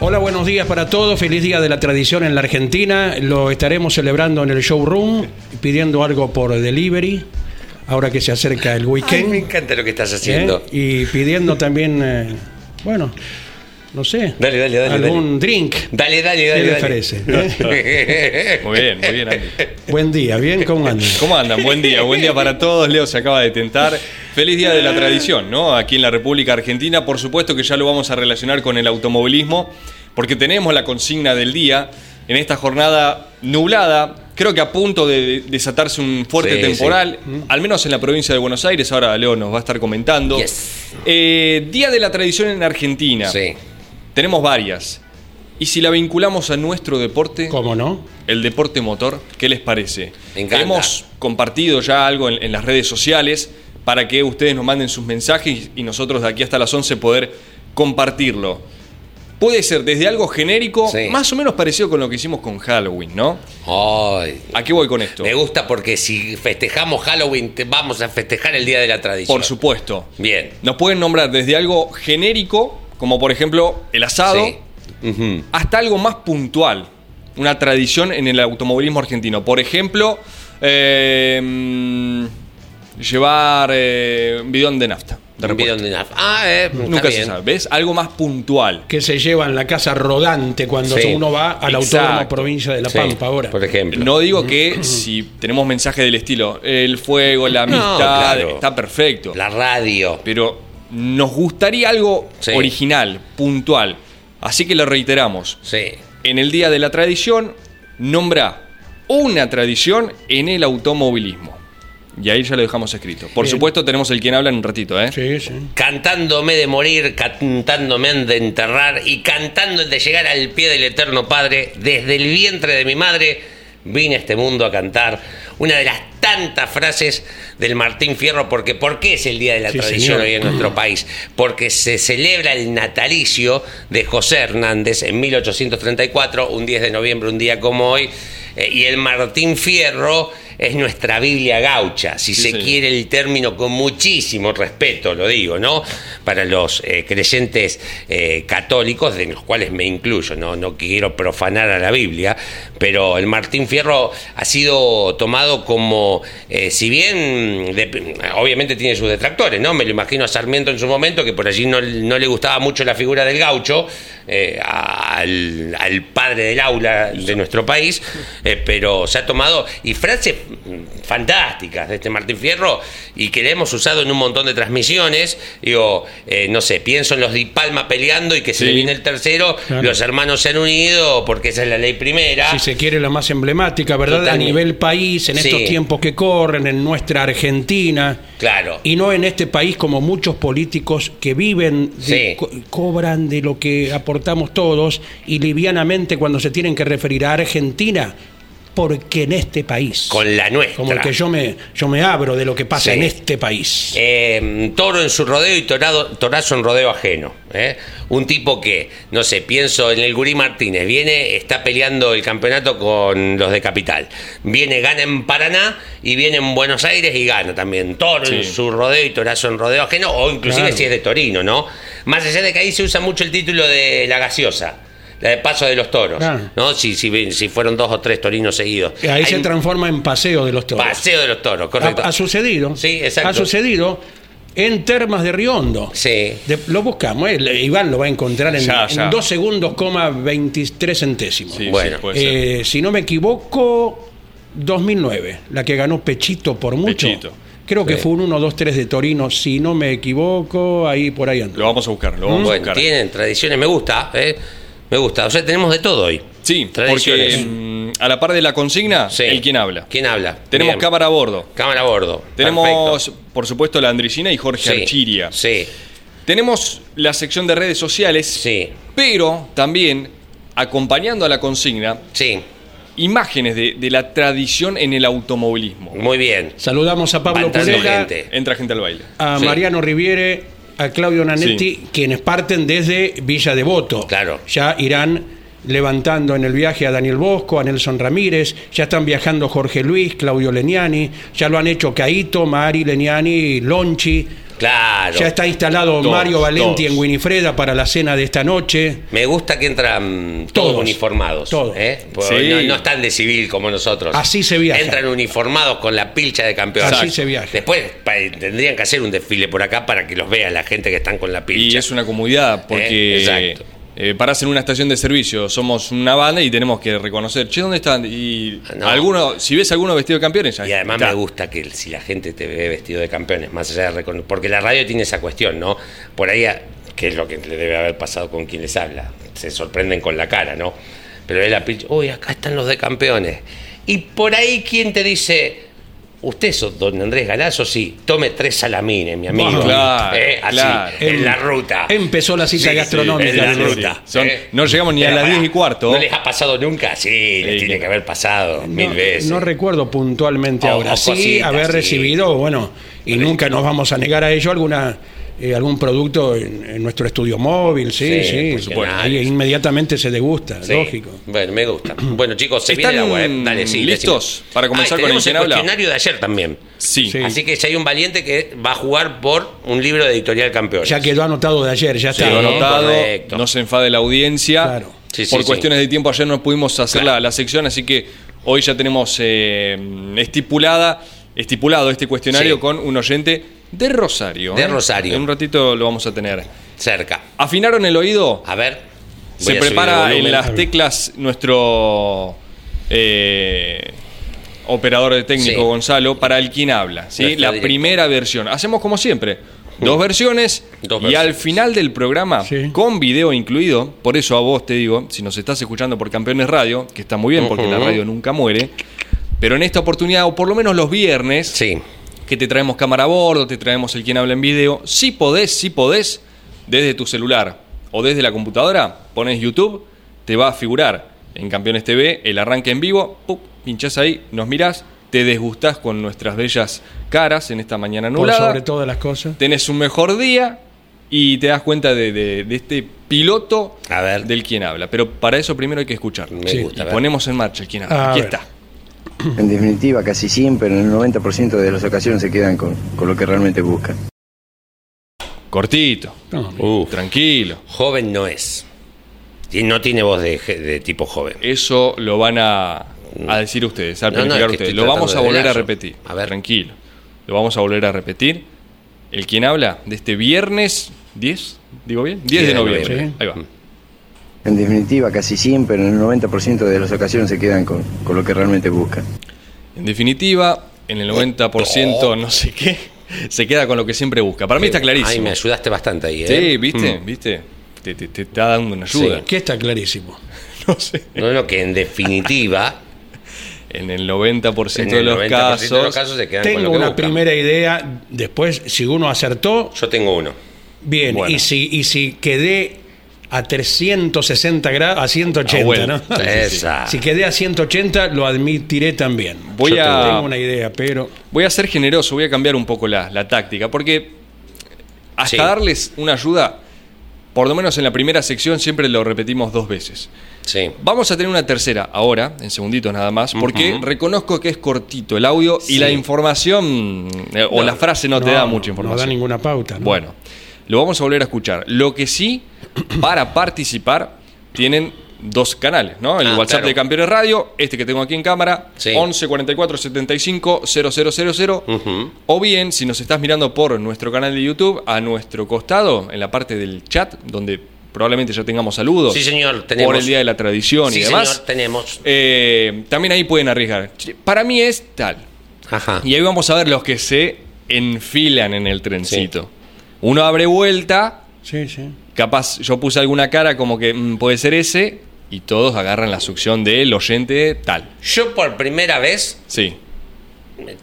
Hola, buenos días para todos. Feliz día de la tradición en la Argentina. Lo estaremos celebrando en el showroom, pidiendo algo por delivery. Ahora que se acerca el Ay, weekend. me encanta lo que estás ¿eh? haciendo. Y pidiendo también, eh, bueno, no sé, Dale, dale, dale, algún drink. Dale, dale, ¿Qué dale. les dale. parece? ¿Eh? Muy bien, muy bien, Andy. Buen día, ¿bien? ¿Cómo andan? ¿Cómo andan? Buen día, buen día para todos. Leo se acaba de tentar. Feliz día de la tradición, ¿no? Aquí en la República Argentina. Por supuesto que ya lo vamos a relacionar con el automovilismo, porque tenemos la consigna del día en esta jornada nublada. Creo que a punto de desatarse un fuerte Sí, temporal, al menos en la provincia de Buenos Aires. Ahora Leo nos va a estar comentando. Yes. Eh, día de la tradición en Argentina. Sí. Tenemos varias. Y si la vinculamos a nuestro deporte, ¿Cómo no? el deporte motor, ¿qué les parece? Me encanta. Hemos compartido ya algo en, en las redes sociales para que ustedes nos manden sus mensajes y nosotros de aquí hasta las 11 poder compartirlo. Puede ser desde algo genérico, Sí. más o menos parecido con lo que hicimos con Halloween, ¿no? Ay, ¿A qué voy con esto? me gusta porque si festejamos Halloween, te vamos a festejar el Día de la Tradición. Por supuesto. Bien. Nos pueden nombrar desde algo genérico, como por ejemplo el asado, Sí. Hasta algo más puntual, una tradición en el automovilismo argentino. Por ejemplo, eh, llevar eh, un bidón de nafta. de Un bidón de nafta. Ah, eh, está Nunca se bien. sabe. ¿Ves? Algo más puntual. Que se lleva en la casa rodante cuando Sí. uno va al Exacto. autódromo provincia de La Sí, Pampa ahora. Por ejemplo. No digo que si tenemos mensajes del estilo el fuego, la No, amistad, claro. está perfecto. La radio. Pero nos gustaría algo Sí. original, puntual. Así que lo reiteramos. Sí. En el Día de la Tradición, nombra una tradición en el automovilismo. Y ahí ya lo dejamos escrito. Por Bien. supuesto, tenemos el quien habla en un ratito, ¿eh? Sí, sí. Cantándome de morir, cantándome de enterrar y cantando de llegar al pie del eterno Padre, desde el vientre de mi madre, vine a este mundo a cantar una de las tantas frases del Martín Fierro, porque ¿por qué es el Día de la Sí, Tradición señor. hoy en nuestro país? Porque se celebra el natalicio de José Hernández en 1834, un 10 de noviembre, un día como hoy, eh, y el Martín Fierro es nuestra Biblia gaucha, si Sí, se señor. quiere el término con muchísimo respeto, lo digo, ¿no? Para los eh, creyentes eh, católicos, de los cuales me incluyo, ¿no? no quiero profanar a la Biblia, pero el Martín Fierro ha sido tomado como, eh, si bien de- obviamente tiene sus detractores, ¿no? Me lo imagino a Sarmiento en su momento, que por allí no, no le gustaba mucho la figura del gaucho, al, al padre del aula de nuestro país, pero se ha tomado, y frases mm, fantásticas de este Martín Fierro, y que le hemos usado en un montón de transmisiones, digo, eh, no sé, pienso en los Di Palma peleando y que se Sí. le viene el tercero, Claro. los hermanos se han unido porque esa es la ley primera. Si se quiere la más emblemática, ¿verdad? Totalmente. A nivel país, en Sí. estos tiempos que corren, en nuestra Argentina. Claro. Y no en este país como muchos políticos que viven, de- Sí. co- cobran de lo que aportamos todos y livianamente cuando se tienen que referir a Argentina, porque en este país. Con la nuestra. Como el que yo me, yo me abro de lo que pasa Sí. en este país. Eh, toro en su rodeo y torado, torazo en rodeo ajeno. ¿eh? Un tipo que, no sé, pienso en el Gurí Martínez, viene, está peleando el campeonato con los de Capital. Viene, gana en Paraná y viene en Buenos Aires y gana también. Toro en su rodeo y torazo en rodeo ajeno, o inclusive Claro. si es de Torino, ¿no? Más allá de que ahí se usa mucho el título de la gaseosa. La de paso de los toros, Claro. ¿no? Si, si, si fueron dos o tres torinos seguidos. Ahí Hay se transforma en paseo de los toros. Paseo de los toros, correcto. Ha, ha sucedido. Sí, exacto. Ha sucedido en Termas de Riondo. Sí. De- lo buscamos, eh, Iván lo va a encontrar en, Ya, en ya. 2 segundos, coma 23 centésimos. Sí, Bueno, sí. Eh, si no me equivoco, 2009, la que ganó Pechito por mucho. Pechito. Creo que Sí. fue un 1-2-3 de Torino, si no me equivoco, ahí por ahí ando. Lo vamos a buscar, lo vamos a buscar. tienen tradiciones, me gusta, ¿eh? Me gusta. O sea, tenemos de todo hoy. Sí, porque Tradiciones. mm, a la par de la consigna, Sí. el quien habla. ¿Quién habla? Tenemos Bien. cámara a bordo. Cámara a bordo. Tenemos, Perfecto. por supuesto, la Andricina y Jorge Sí, Archiria. Sí, Tenemos la sección de redes sociales, sí, pero también, acompañando a la consigna, sí. imágenes de, de la tradición en el automovilismo. Muy bien. Saludamos a Pablo gente. Entra gente al baile. a Sí. Mariano Riviere, a Claudio Nanetti, quienes parten desde Villa Devoto. Claro. Ya irán levantando en el viaje a Daniel Bosco, a Nelson Ramírez, ya están viajando Jorge Luis, Claudio Leniani, ya lo han hecho Caito, Mari, Leniani, Lonchi. Claro. Ya está instalado Todos, Mario Valenti todos. en Winifreda para la cena de esta noche. Me gusta que entran todos, Todos. uniformados. Todos. ¿eh? Porque Sí. No, no están de civil como nosotros. Así se viaja. Entran uniformados con la pilcha de campeones. Así se viaja. Después pa- tendrían que hacer un desfile por acá para que los vea la gente que están con la pilcha. Y es una comodidad porque Eh, exacto. Eh, parás en una estación de servicio, somos una banda y tenemos que reconocer, che, ¿dónde están? Y No. alguno, si ves alguno vestido de campeones, ahí Y además está. me gusta que si la gente te ve vestido de campeones, más allá de recono- porque la radio tiene esa cuestión, ¿no? Por ahí, que es lo que le debe haber pasado con quien les habla, se sorprenden con la cara, ¿no? Pero ve la pinche, uy, acá están los de campeones. Y por ahí, ¿quién te dice? Usted es don Andrés Galazo, sí, tome tres salamines, mi amigo. Claro, Eh, Así, claro. en la ruta. Empezó la cita Sí, gastronómica. en la Sí, ruta. Son- eh. no llegamos ni a las pará, 10 y cuarto. ¿No les ha pasado nunca? Sí, les tiene que- haber pasado mil veces. no recuerdo puntualmente O- ahora. Sí, haber sí. recibido, bueno, y nunca nos vamos a negar a ello, alguna eh, algún producto en, en nuestro estudio móvil, sí, Sí, sí. por supuesto. Ahí inmediatamente se degusta, Sí. lógico. Bueno, me gusta. Bueno, chicos, se ¿Están viene la web. Dale, sí. listos decime. para comenzar Ah, y con el habla? cuestionario de ayer también. Sí. Sí. Así que si hay un valiente que va a jugar por un libro de editorial campeón. Ya quedó anotado de ayer, ya Sí, está. No, anotado, correcto. no se enfade la audiencia. Claro. Sí, sí, Por sí. cuestiones de tiempo ayer no pudimos hacer la, la sección, así que hoy ya tenemos eh, estipulada, estipulado este cuestionario Sí. con un oyente de Rosario. De ¿eh? Rosario. En un ratito lo vamos a tener. Cerca. ¿Afinaron el oído? A ver. Se prepara el en las teclas nuestro eh, operador de técnico Sí. Gonzalo para el quien habla. ¿sí? Nuestro La primera versión. Hacemos como siempre. Dos versiones Dos y versiones. al final del programa, Sí. con video incluido, por eso a vos te digo, si nos estás escuchando por Campeones Radio, que está muy bien porque la radio nunca muere, pero en esta oportunidad, o por lo menos los viernes, Sí. Que te traemos cámara a bordo, te traemos el quien habla en video. Si podés, si podés, desde tu celular o desde la computadora, pones YouTube, te va a figurar en Campeones TV el arranque en vivo, ¡pup! pinchás ahí, nos mirás, te desgustás con nuestras bellas caras en esta mañana Por nublada, sobre todas las cosas. tenés un mejor día y te das cuenta de, de- de este piloto A ver. del quien habla. Pero para eso primero hay que escuchar. Me Sí. gusta. Y ponemos en marcha el quien habla. A Aquí ver. está. En definitiva, casi siempre, en el 90% de las ocasiones se quedan con, con lo que realmente buscan. Cortito, No, tranquilo. joven no es. Y no tiene voz de, de tipo joven. Eso lo van a, a decir ustedes, a No, no, planificar es que ustedes. Lo vamos a volver a repetir. A ver. Tranquilo. Lo vamos a volver a repetir. El quien habla de este viernes 10, digo bien, 10 de 10 de noviembre. noviembre. Ahí va. En definitiva, casi siempre, en el 90% de las ocasiones se quedan con, con lo que realmente buscan. En definitiva, en el 90% no sé qué, se queda con lo que siempre busca. Para mí está Ay, clarísimo. me ayudaste bastante ahí, ¿eh? Sí, ¿viste? Mm. ¿Viste? Te, te- te está dando una ayuda. Que está clarísimo. No sé. No, no, que en definitiva, En el 90% en de los 90% casos. de los casos se quedan con Tengo lo que una buscan. primera idea, después, si uno acertó, Yo tengo uno. bien. Bueno. Y, si, y si quedé a 360 grados, a 180, Ah, bueno. ¿no? Esa. Si quedé a 180, lo admitiré también. Voy Yo a- tengo una idea, pero Voy a ser generoso, voy a cambiar un poco la, la táctica, porque hasta Sí. darles una ayuda, por lo menos en la primera sección siempre lo repetimos dos veces. Sí. Vamos a tener una tercera ahora, en segunditos nada más, porque reconozco que es cortito el audio y la información eh, o No, la frase no, te da mucha información. No da ninguna pauta. ¿no? Bueno, lo vamos a volver a escuchar. Lo que sí, para participar, tienen dos canales, ¿no? El Ah, WhatsApp claro. de Campeones Radio, este que tengo aquí en cámara, Sí. 11 44 75 0000. Ujú. O bien, si nos estás mirando por nuestro canal de YouTube, a nuestro costado, en la parte del chat, donde probablemente ya tengamos saludos. Sí, señor, tenemos. Por el Día de la Tradición Sí, y demás. señor, tenemos. Eh, también ahí pueden arriesgar. Para mí es tal. Ajá. Y ahí vamos a ver los que se enfilan en el trencito. Uno abre vuelta, Sí, sí. capaz yo puse alguna cara como que mm, puede ser ese, y todos agarran la succión del oyente tal. Yo por primera vez Sí.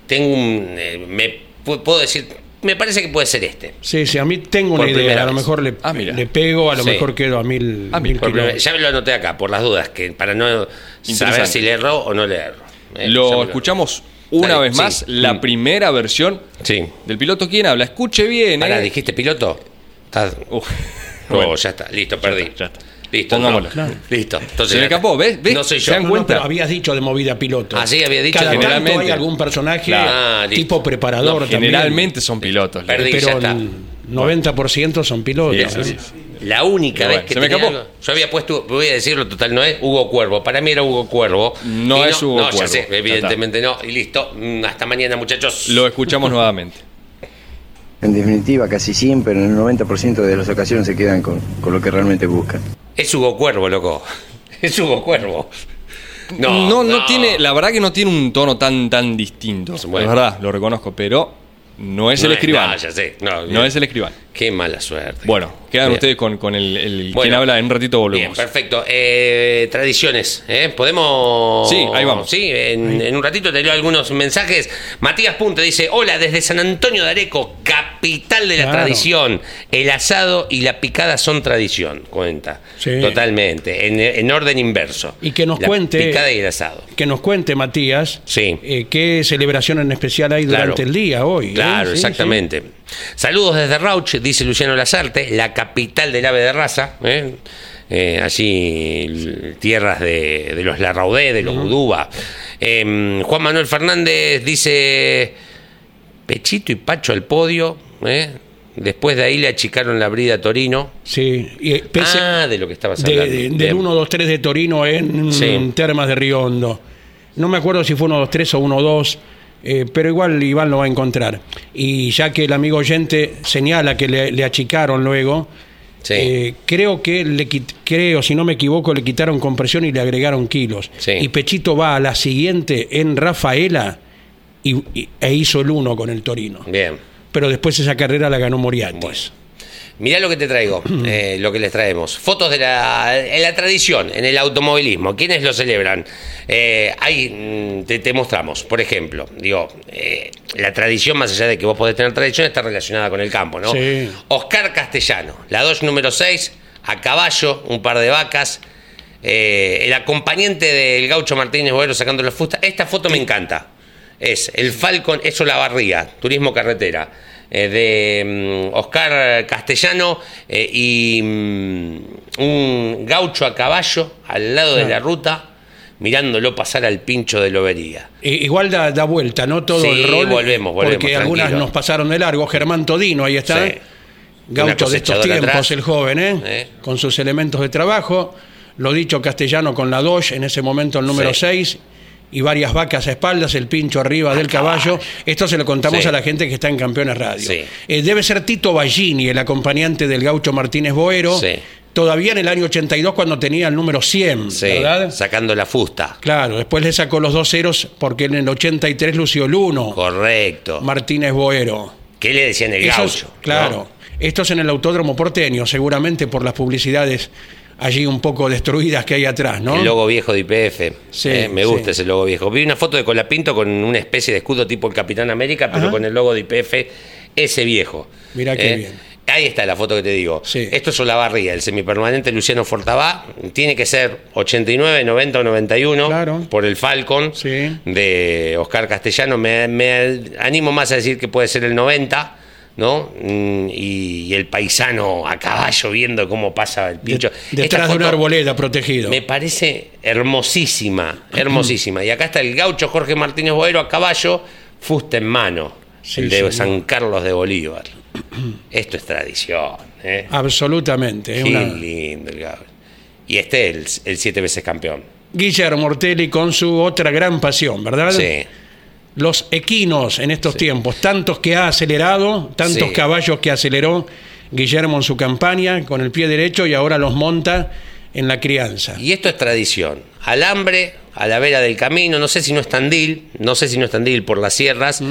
tengo un. eh, me pu- puedo decir. Me parece que puede ser este. Sí, sí, a mí tengo Por una idea. primera A lo mejor le, Ah, le pego, a lo Sí. mejor quedo a mil, mira, mil primera- ya me lo anoté acá, por las dudas, que para no saber si le erro o no le erro. Eh, Lo escuchamos una vez sí. más, la Mm. primera versión Sí. del piloto. ¿Quién habla? Escuche bien, Pará, ¿eh? ¿dijiste piloto? Estás- Uf. Oh, Bueno, ya está, listo, perdí. está, ya está. Listo, Pongámoslo. no. Claro. Listo. Entonces Se me ya escapó, ¿ves? ¿Ves? No soy ¿Se yo. dan No, no, cuenta? pero habías dicho de movida piloto. Ah, sí, había dicho Cada que tanto generalmente- hay algún personaje Ah, listo. tipo preparador No, también. Generalmente son pilotos. Perdí. ya pero está. el 90% son pilotos. Sí, sí, ¿no? sí. La única vez que se me tenía algo- yo había puesto, voy a decirlo total, no es Hugo Cuervo. Para mí era Hugo Cuervo. No es Hugo no, ya Cuervo. sé, Ya evidentemente no. Y listo. Mm, Hasta mañana, muchachos. Lo escuchamos nuevamente. En definitiva, casi siempre, en el 90% de las ocasiones se quedan con, con lo que realmente buscan. Es Hugo Cuervo, loco. Es Hugo Cuervo. No, no, no tiene, la verdad que no tiene un tono tan, tan distinto. Bueno. Es verdad, lo reconozco, pero no es el No escribano. No, ya sé. No, No es el escribano. Qué mala suerte. Bueno, quedan Bien. ustedes con, con el, el- Bueno. quien habla. En un ratito Bien, volvemos. perfecto. Eh, tradiciones, ¿eh? ¿Podemos...? Sí, ahí vamos. Sí, en, en un ratito te leo algunos mensajes. Matías Punte dice, hola, desde San Antonio de Areco, capital de la Claro. tradición. El asado y la picada son tradición, cuenta. Sí. Totalmente, en, en orden inverso. Y que nos la cuente- picada y el asado. Que nos cuente, Matías, Sí. eh, qué celebración en especial hay Claro. durante el día hoy. ¿eh? Claro, Sí, exactamente. Saludos desde Rauch, dice Luciano Lazarte, la capital del ave de raza. ¿eh? Eh, allí tierras de, de los Larraudé, de los Udúba. Eh, Juan Manuel Fernández dice Pechito y Pacho al podio. ¿eh? Después de ahí le achicaron la brida a Torino. Sí, y, eh, pese- ah, de lo que estabas de- hablando. de- del Bien. 1-2-3 de Torino en, Sí. Termas de Río Hondo. No me acuerdo si fue 1-2-3 o 1-2, eh, pero igual Iván lo va a encontrar. Y ya que el amigo oyente señala que le, le achicaron luego, Sí. eh, creo que le creo, si no me equivoco, le quitaron compresión y le agregaron kilos. Sí. Y Pechito va a la siguiente en Rafaela y, y- e hizo el 1 con el Torino. Bien. Pero después esa carrera la ganó Moriatis. Mirá lo que te traigo, eh, lo que les traemos. Fotos de la, en la tradición, en el automovilismo. ¿Quiénes lo celebran? Eh, ahí mm, te, te mostramos, por ejemplo, digo, eh, la tradición, más allá de que vos podés tener tradición, está relacionada con el campo, ¿no? Sí. Oscar Castellano, la 2 número 6, a caballo, un par de vacas. eh, el acompañante del gaucho Martínez Boero sacando la fusta. Esta foto me encanta. Es el Falcon, eso la barría, turismo carretera, eh, de mm, Oscar Castellano eh, y mm, un gaucho a caballo al lado de la Claro. ruta, mirándolo pasar al pincho de lobería. Igual da, da vuelta, ¿no? Todo Sí, el rol. volvemos, volvemos, Porque algunas nos pasaron de largo. Germán Todino, ahí está. Sí. Gaucho de estos tiempos, atrás. el joven, ¿eh? Eh. Con sus elementos de trabajo. Lo dicho castellano con la Dodge, en ese momento el número Sí. 6. Y varias vacas a espaldas, el pincho arriba del caballo. Esto se lo contamos Sí. a la gente que está en Campeones Radio. Sí. Eh, debe ser Tito Ballini, el acompañante del gaucho Martínez Boero. Sí. Todavía en el año 82 cuando tenía el número 100, Sí, ¿verdad? sacando la fusta. Claro, después le sacó los dos ceros porque en el 83 lució el 1. Correcto. Martínez Boero. ¿Qué le decían el Esos- gaucho? claro. ¿no? Esto es en el Autódromo Porteño, seguramente por las publicidades allí un poco destruidas que hay atrás, ¿no? El logo viejo de IPF. Sí, Eh, me sí. gusta ese logo viejo. Vi una foto de Colapinto con una especie de escudo tipo el Capitán América, pero Ajá. con el logo de IPF, ese viejo. Mirá qué Eh, bien. Ahí está la foto que te digo. Sí. Esto es Olavarría, el semipermanente Luciano Fortabá. Tiene que ser 89, 90 o 91 Claro. por el Falcon Sí. de Oscar Castellano. Me, me animo más a decir que puede ser el 90. ¿No? Mm, Y, y el paisano a caballo viendo cómo pasa el De- pincho. detrás de una arboleda protegido. me parece hermosísima, hermosísima. Y acá está el gaucho Jorge Martínez Boero a caballo, fusta en mano, Sí, el de señor. San Carlos de Bolívar. Esto es tradición, ¿eh? Absolutamente. Qué una- lindo el gaucho. Y este es el, el siete veces campeón. Guillermo Ortelli con su otra gran pasión, ¿verdad? Sí, Los equinos en estos tiempos, tantos que ha acelerado, tantos Sí. caballos que aceleró Guillermo en su campaña con el pie derecho y ahora los monta en la crianza. Y esto es tradición. Alambre, a la vera del camino, no sé si no es Tandil, no sé si no es Tandil por las sierras,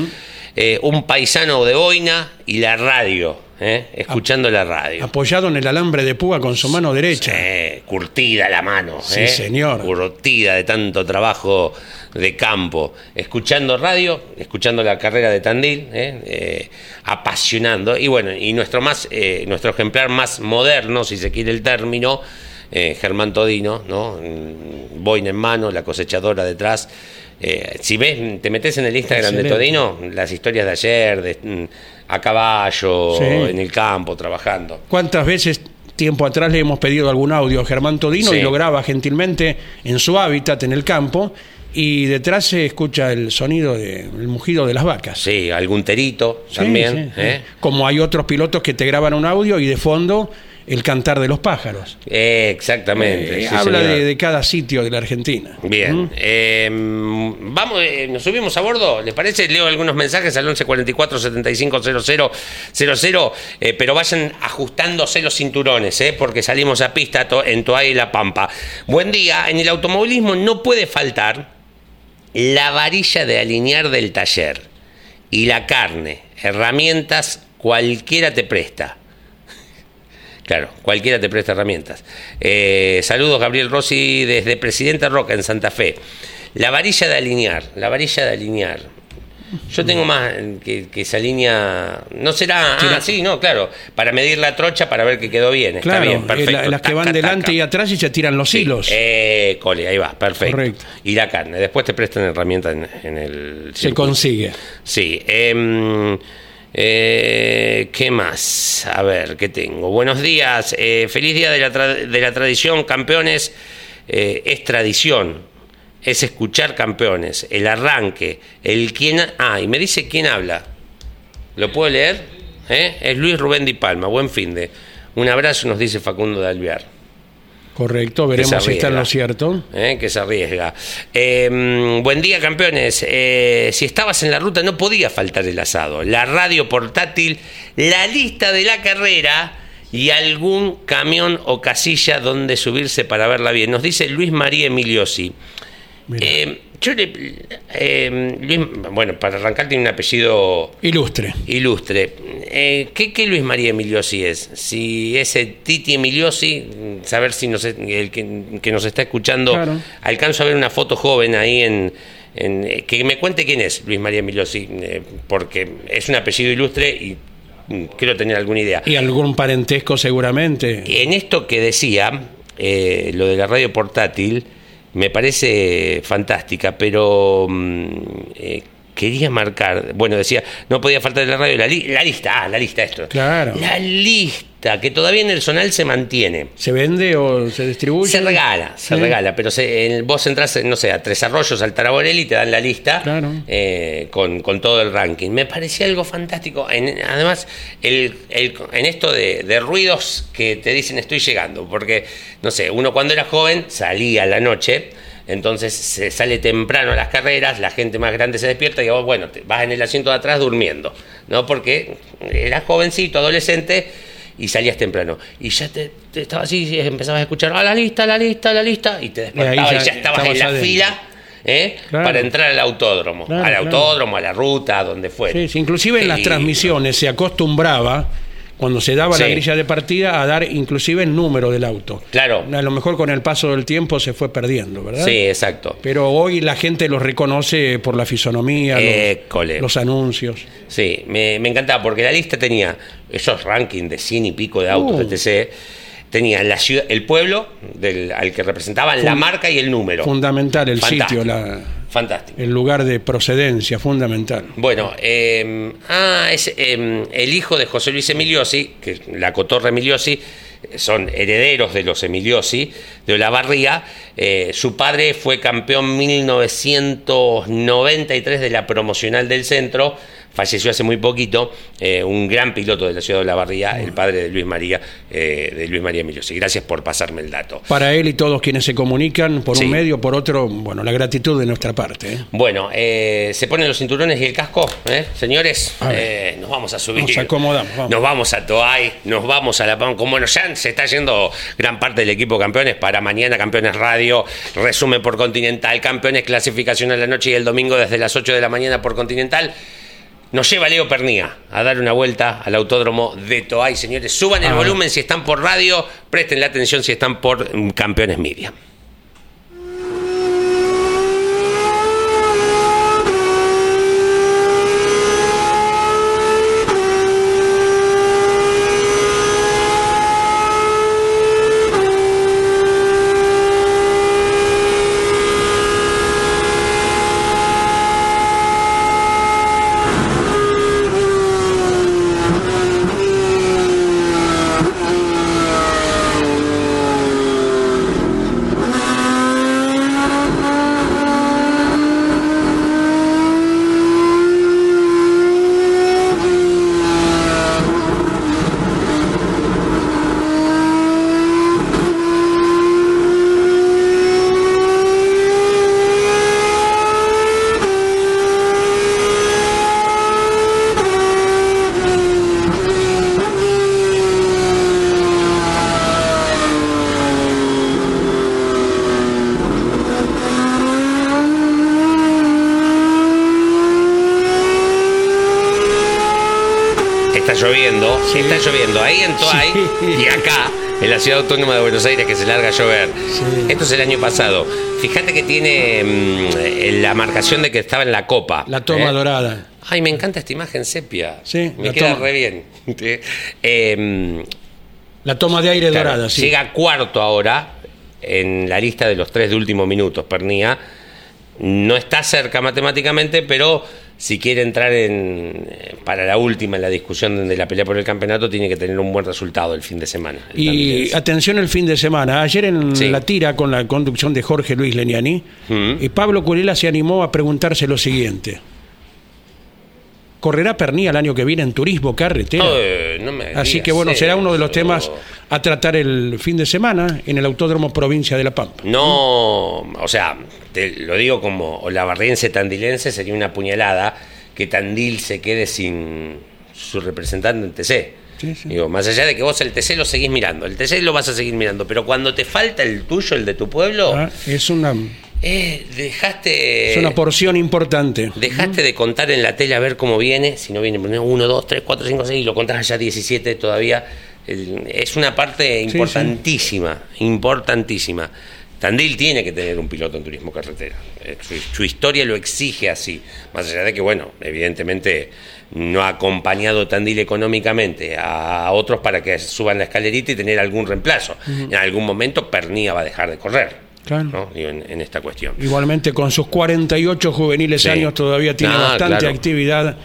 eh, un paisano de boina y la radio, eh, escuchando la radio. Apoyado en el alambre de púa con su mano derecha. Curtida la mano. Sí, eh, señor. Curtida de tanto trabajo de campo. Escuchando radio, escuchando la carrera de Tandil, eh, apasionando. Y bueno, y nuestro, más, eh, nuestro ejemplar más moderno, si se quiere el término, Germán Todino, ¿no? Mm, Boina en mano, la cosechadora detrás. Eh, si ves, te metes en el Instagram de. Todino, las historias de ayer, de, mm, a caballo, Sí. en el campo, trabajando. ¿Cuántas veces tiempo atrás le hemos pedido algún audio a Germán Todino Sí. y lo graba gentilmente en su hábitat, en el campo, y detrás se escucha el sonido del mugido de las vacas? Sí, algún terito Sí, también. ¿eh? Como hay otros pilotos que te graban un audio y de fondo el cantar de los pájaros. Eh, exactamente. Eh, sí, habla de, de cada sitio de la Argentina. Bien. ¿Mm? eh, vamos, eh, nos subimos a bordo, ¿les parece? Leo algunos mensajes al 1144 75 00 00, eh, pero vayan ajustándose los cinturones, eh, porque salimos a pista to- en Toay y La Pampa. Buen día, en el automovilismo no puede faltar la varilla de alinear del taller y la carne, herramientas, cualquiera te presta. Claro, cualquiera te presta herramientas. Eh, saludos, Gabriel Rossi, desde Presidente Roca, en Santa Fe. La varilla de alinear, la varilla de alinear. Yo tengo más eh, que, que se alinea. No será. Ah, sí, no, claro. Para medir la trocha, para ver que quedó bien. Está Claro, bien, eh, perfecto. la- las que Taca, van delante taca. y atrás y se tiran los Sí, hilos. Eh, cole, ahí va, perfecto. Correcto. Y la carne. Después te prestan herramientas en, en el. se consigue. Sí. em, eh, ¿Qué más? A ver, ¿qué tengo? Buenos días. eh, feliz día de la, de la tradición, campeones. Eh, es tradición. Es escuchar campeones. El arranque. El quién. Ah, y me dice quién habla. ¿Lo puedo leer? Es Luis Rubén Di Palma. Buen fin de. Un abrazo, nos dice Facundo de Alvear. Correcto, veremos si está en lo cierto. ¿eh? que se arriesga. Eh, buen día, campeones. Eh, si estabas en la ruta, no podía faltar el asado. La radio portátil, la lista de la carrera y algún camión o casilla donde subirse para verla bien. Nos dice Luis María Emiliosi. Eh, yo le- eh, Luis- bueno, para arrancar tiene un apellido Ilustre. Ilustre. Eh, ¿qué, qué Luis María Emiliosi es? Si ese Titi Emiliosi, saber si nos, el que, que nos está escuchando, Claro. alcanzo a ver una foto joven ahí en, en- eh, que me cuente quién es Luis María Emiliosi, eh, porque es un apellido ilustre y mm, quiero tener alguna idea. Y algún parentesco seguramente. En esto que decía, eh, lo de la radio portátil, me parece fantástica, pero mm, eh, quería marcar, bueno, decía, no podía faltar la radio, la, li- la lista, ah, la lista, esto. Claro. La lista, que todavía en el zonal se mantiene. ¿Se vende o se distribuye? Se regala, se regala, pero se- en- vos entras, no sé, a Tres Arroyos, al Taraborelli, y te dan la lista Claro. eh, con, con todo el ranking. Me parecía algo fantástico. En- además, el, el- en esto de, de ruidos que te dicen estoy llegando, porque, no sé, uno cuando era joven salía a la noche. Entonces se sale temprano a las carreras, la gente más grande se despierta y vos, bueno, te vas en el asiento de atrás durmiendo, ¿no? Porque eras jovencito, adolescente y salías temprano. Y ya te, te estabas así, empezabas a escuchar, a la lista, la lista, la lista, y te despertabas y ya ya, estabas en la adentro. fila ¿eh? Claro. para entrar al autódromo. Claro, al claro. autódromo, a la ruta, a donde fuera. Sí, sí, inclusive en las Y- transmisiones se acostumbraba, cuando se daba la grilla de partida, a dar inclusive el número del auto. Claro. A lo mejor con el paso del tiempo se fue perdiendo, ¿verdad? Sí, exacto. Pero hoy la gente los reconoce por la fisonomía, los- anuncios. Sí, me, me encantaba porque la lista tenía esos rankings de 100 y pico de autos, Uh. etc. Tenía la ciudad, el pueblo del, al que representaban la marca y el número. Fundamental el Fantástico. sitio, la- Fantástico. el lugar de procedencia, fundamental. Bueno, eh, ah, es eh, el hijo de José Luis Emiliosi, que la cotorra Emiliosi, son herederos de los Emiliosi, de Olavarría. Eh, su padre fue campeón 1993 de la promocional del centro, falleció hace muy poquito, eh, un gran piloto de la ciudad de Olavarría, el padre de Luis María, eh, de Luis María Emiliosi. Gracias por pasarme el dato. Para él y todos quienes se comunican, por Sí. un medio, por otro, bueno, la gratitud de nuestra parte. ¿eh? Bueno, eh, se ponen los cinturones y el casco, ¿eh? señores, eh, nos vamos a subir. Nos acomodamos, vamos. Nos vamos a Toay, nos vamos a La Pampa. Como bueno, ya se está yendo gran parte del equipo campeones para mañana, campeones radio, resumen por continental, campeones clasificación a la noche y el domingo desde las 8 de la mañana por continental. Nos lleva Leo Pernía a dar una vuelta al autódromo de Toay, señores. Suban el Ah. volumen si están por radio, presten la atención si están por mm, campeones media. Está lloviendo, Sí. está Sí. y acá, en la ciudad autónoma de Buenos Aires, que se larga a llover. Sí. Esto es el año pasado. Fíjate que tiene mm, la marcación de que estaba en la copa. La toma ¿eh? dorada. Ay, me encanta esta imagen sepia. Sí, me queda toma. re bien. Eh, La toma de aire claro, dorada, sí. Llega cuarto ahora en la lista de los tres de últimos minutos, Pernía. No está cerca matemáticamente, pero si quiere entrar en, eh, para la última en la discusión de la pelea por el campeonato, tiene que tener un buen resultado el fin de semana. Y atención el fin de semana. Ayer en Sí. la tira con la conducción de Jorge Luis Leniani, Mm. y Pablo Curela se animó a preguntarse lo siguiente. ¿Correrá Pernía el año que viene en turismo carretera? No me Así que bueno, será uno de los temas a tratar el fin de semana en el Autódromo Provincia de La Pampa. No, o sea, te lo digo como olavarriense tandilense, sería una puñalada que Tandil se quede sin su representante en TC. Sí, sí. Digo, más allá de que vos el TC lo seguís mirando, el TC lo vas a seguir mirando, pero cuando te falta el tuyo, el de tu pueblo, Ah, Es una, eh, dejaste... es una porción importante. Dejaste de contar en la tele a ver cómo viene, si no viene 1, 2, 3, 4, 5, 6, y lo contás allá 17 todavía. Es una parte sí. importantísima, importantísima. Tandil tiene que tener un piloto en turismo carretera. Eh, Su, su historia lo exige así. Más allá de que, bueno, evidentemente no ha acompañado Tandil económicamente a otros para que suban la escalerita y tener algún reemplazo. En algún momento Pernía va a dejar de correr. Claro. ¿no? En- en esta cuestión. Igualmente con sus 48 juveniles Sí. años todavía tiene Ah, bastante claro. actividad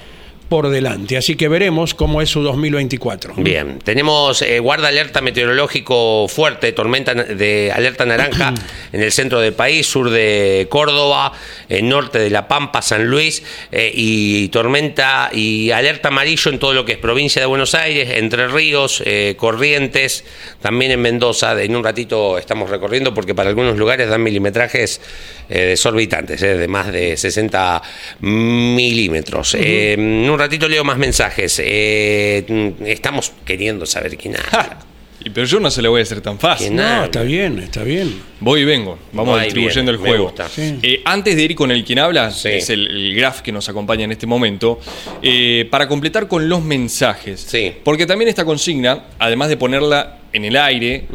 por delante. Así que veremos cómo es su 2024. Bien, tenemos eh, guarda alerta meteorológico fuerte, tormenta de alerta naranja en el centro del país, sur de Córdoba, eh, norte de La Pampa, San Luis, eh, y tormenta y alerta amarillo en todo lo que es provincia de Buenos Aires, Entre Ríos, eh, Corrientes, también en Mendoza. En un ratito estamos recorriendo porque para algunos lugares dan milimetrajes eh, desorbitantes, de más de 60 milímetros. En un ratito leo más mensajes. Eh, estamos queriendo saber quién habla. Y, pero yo no se lo voy a hacer tan fácil. ¿Quién No, habla? está bien, está bien. Voy y vengo. Vamos distribuyendo bien, el juego. Sí. Eh, antes de ir con el quien habla, Sí. es el, el Graf que nos acompaña en este momento, eh, para completar con los mensajes. Sí. Porque también esta consigna, además de ponerla en el aire,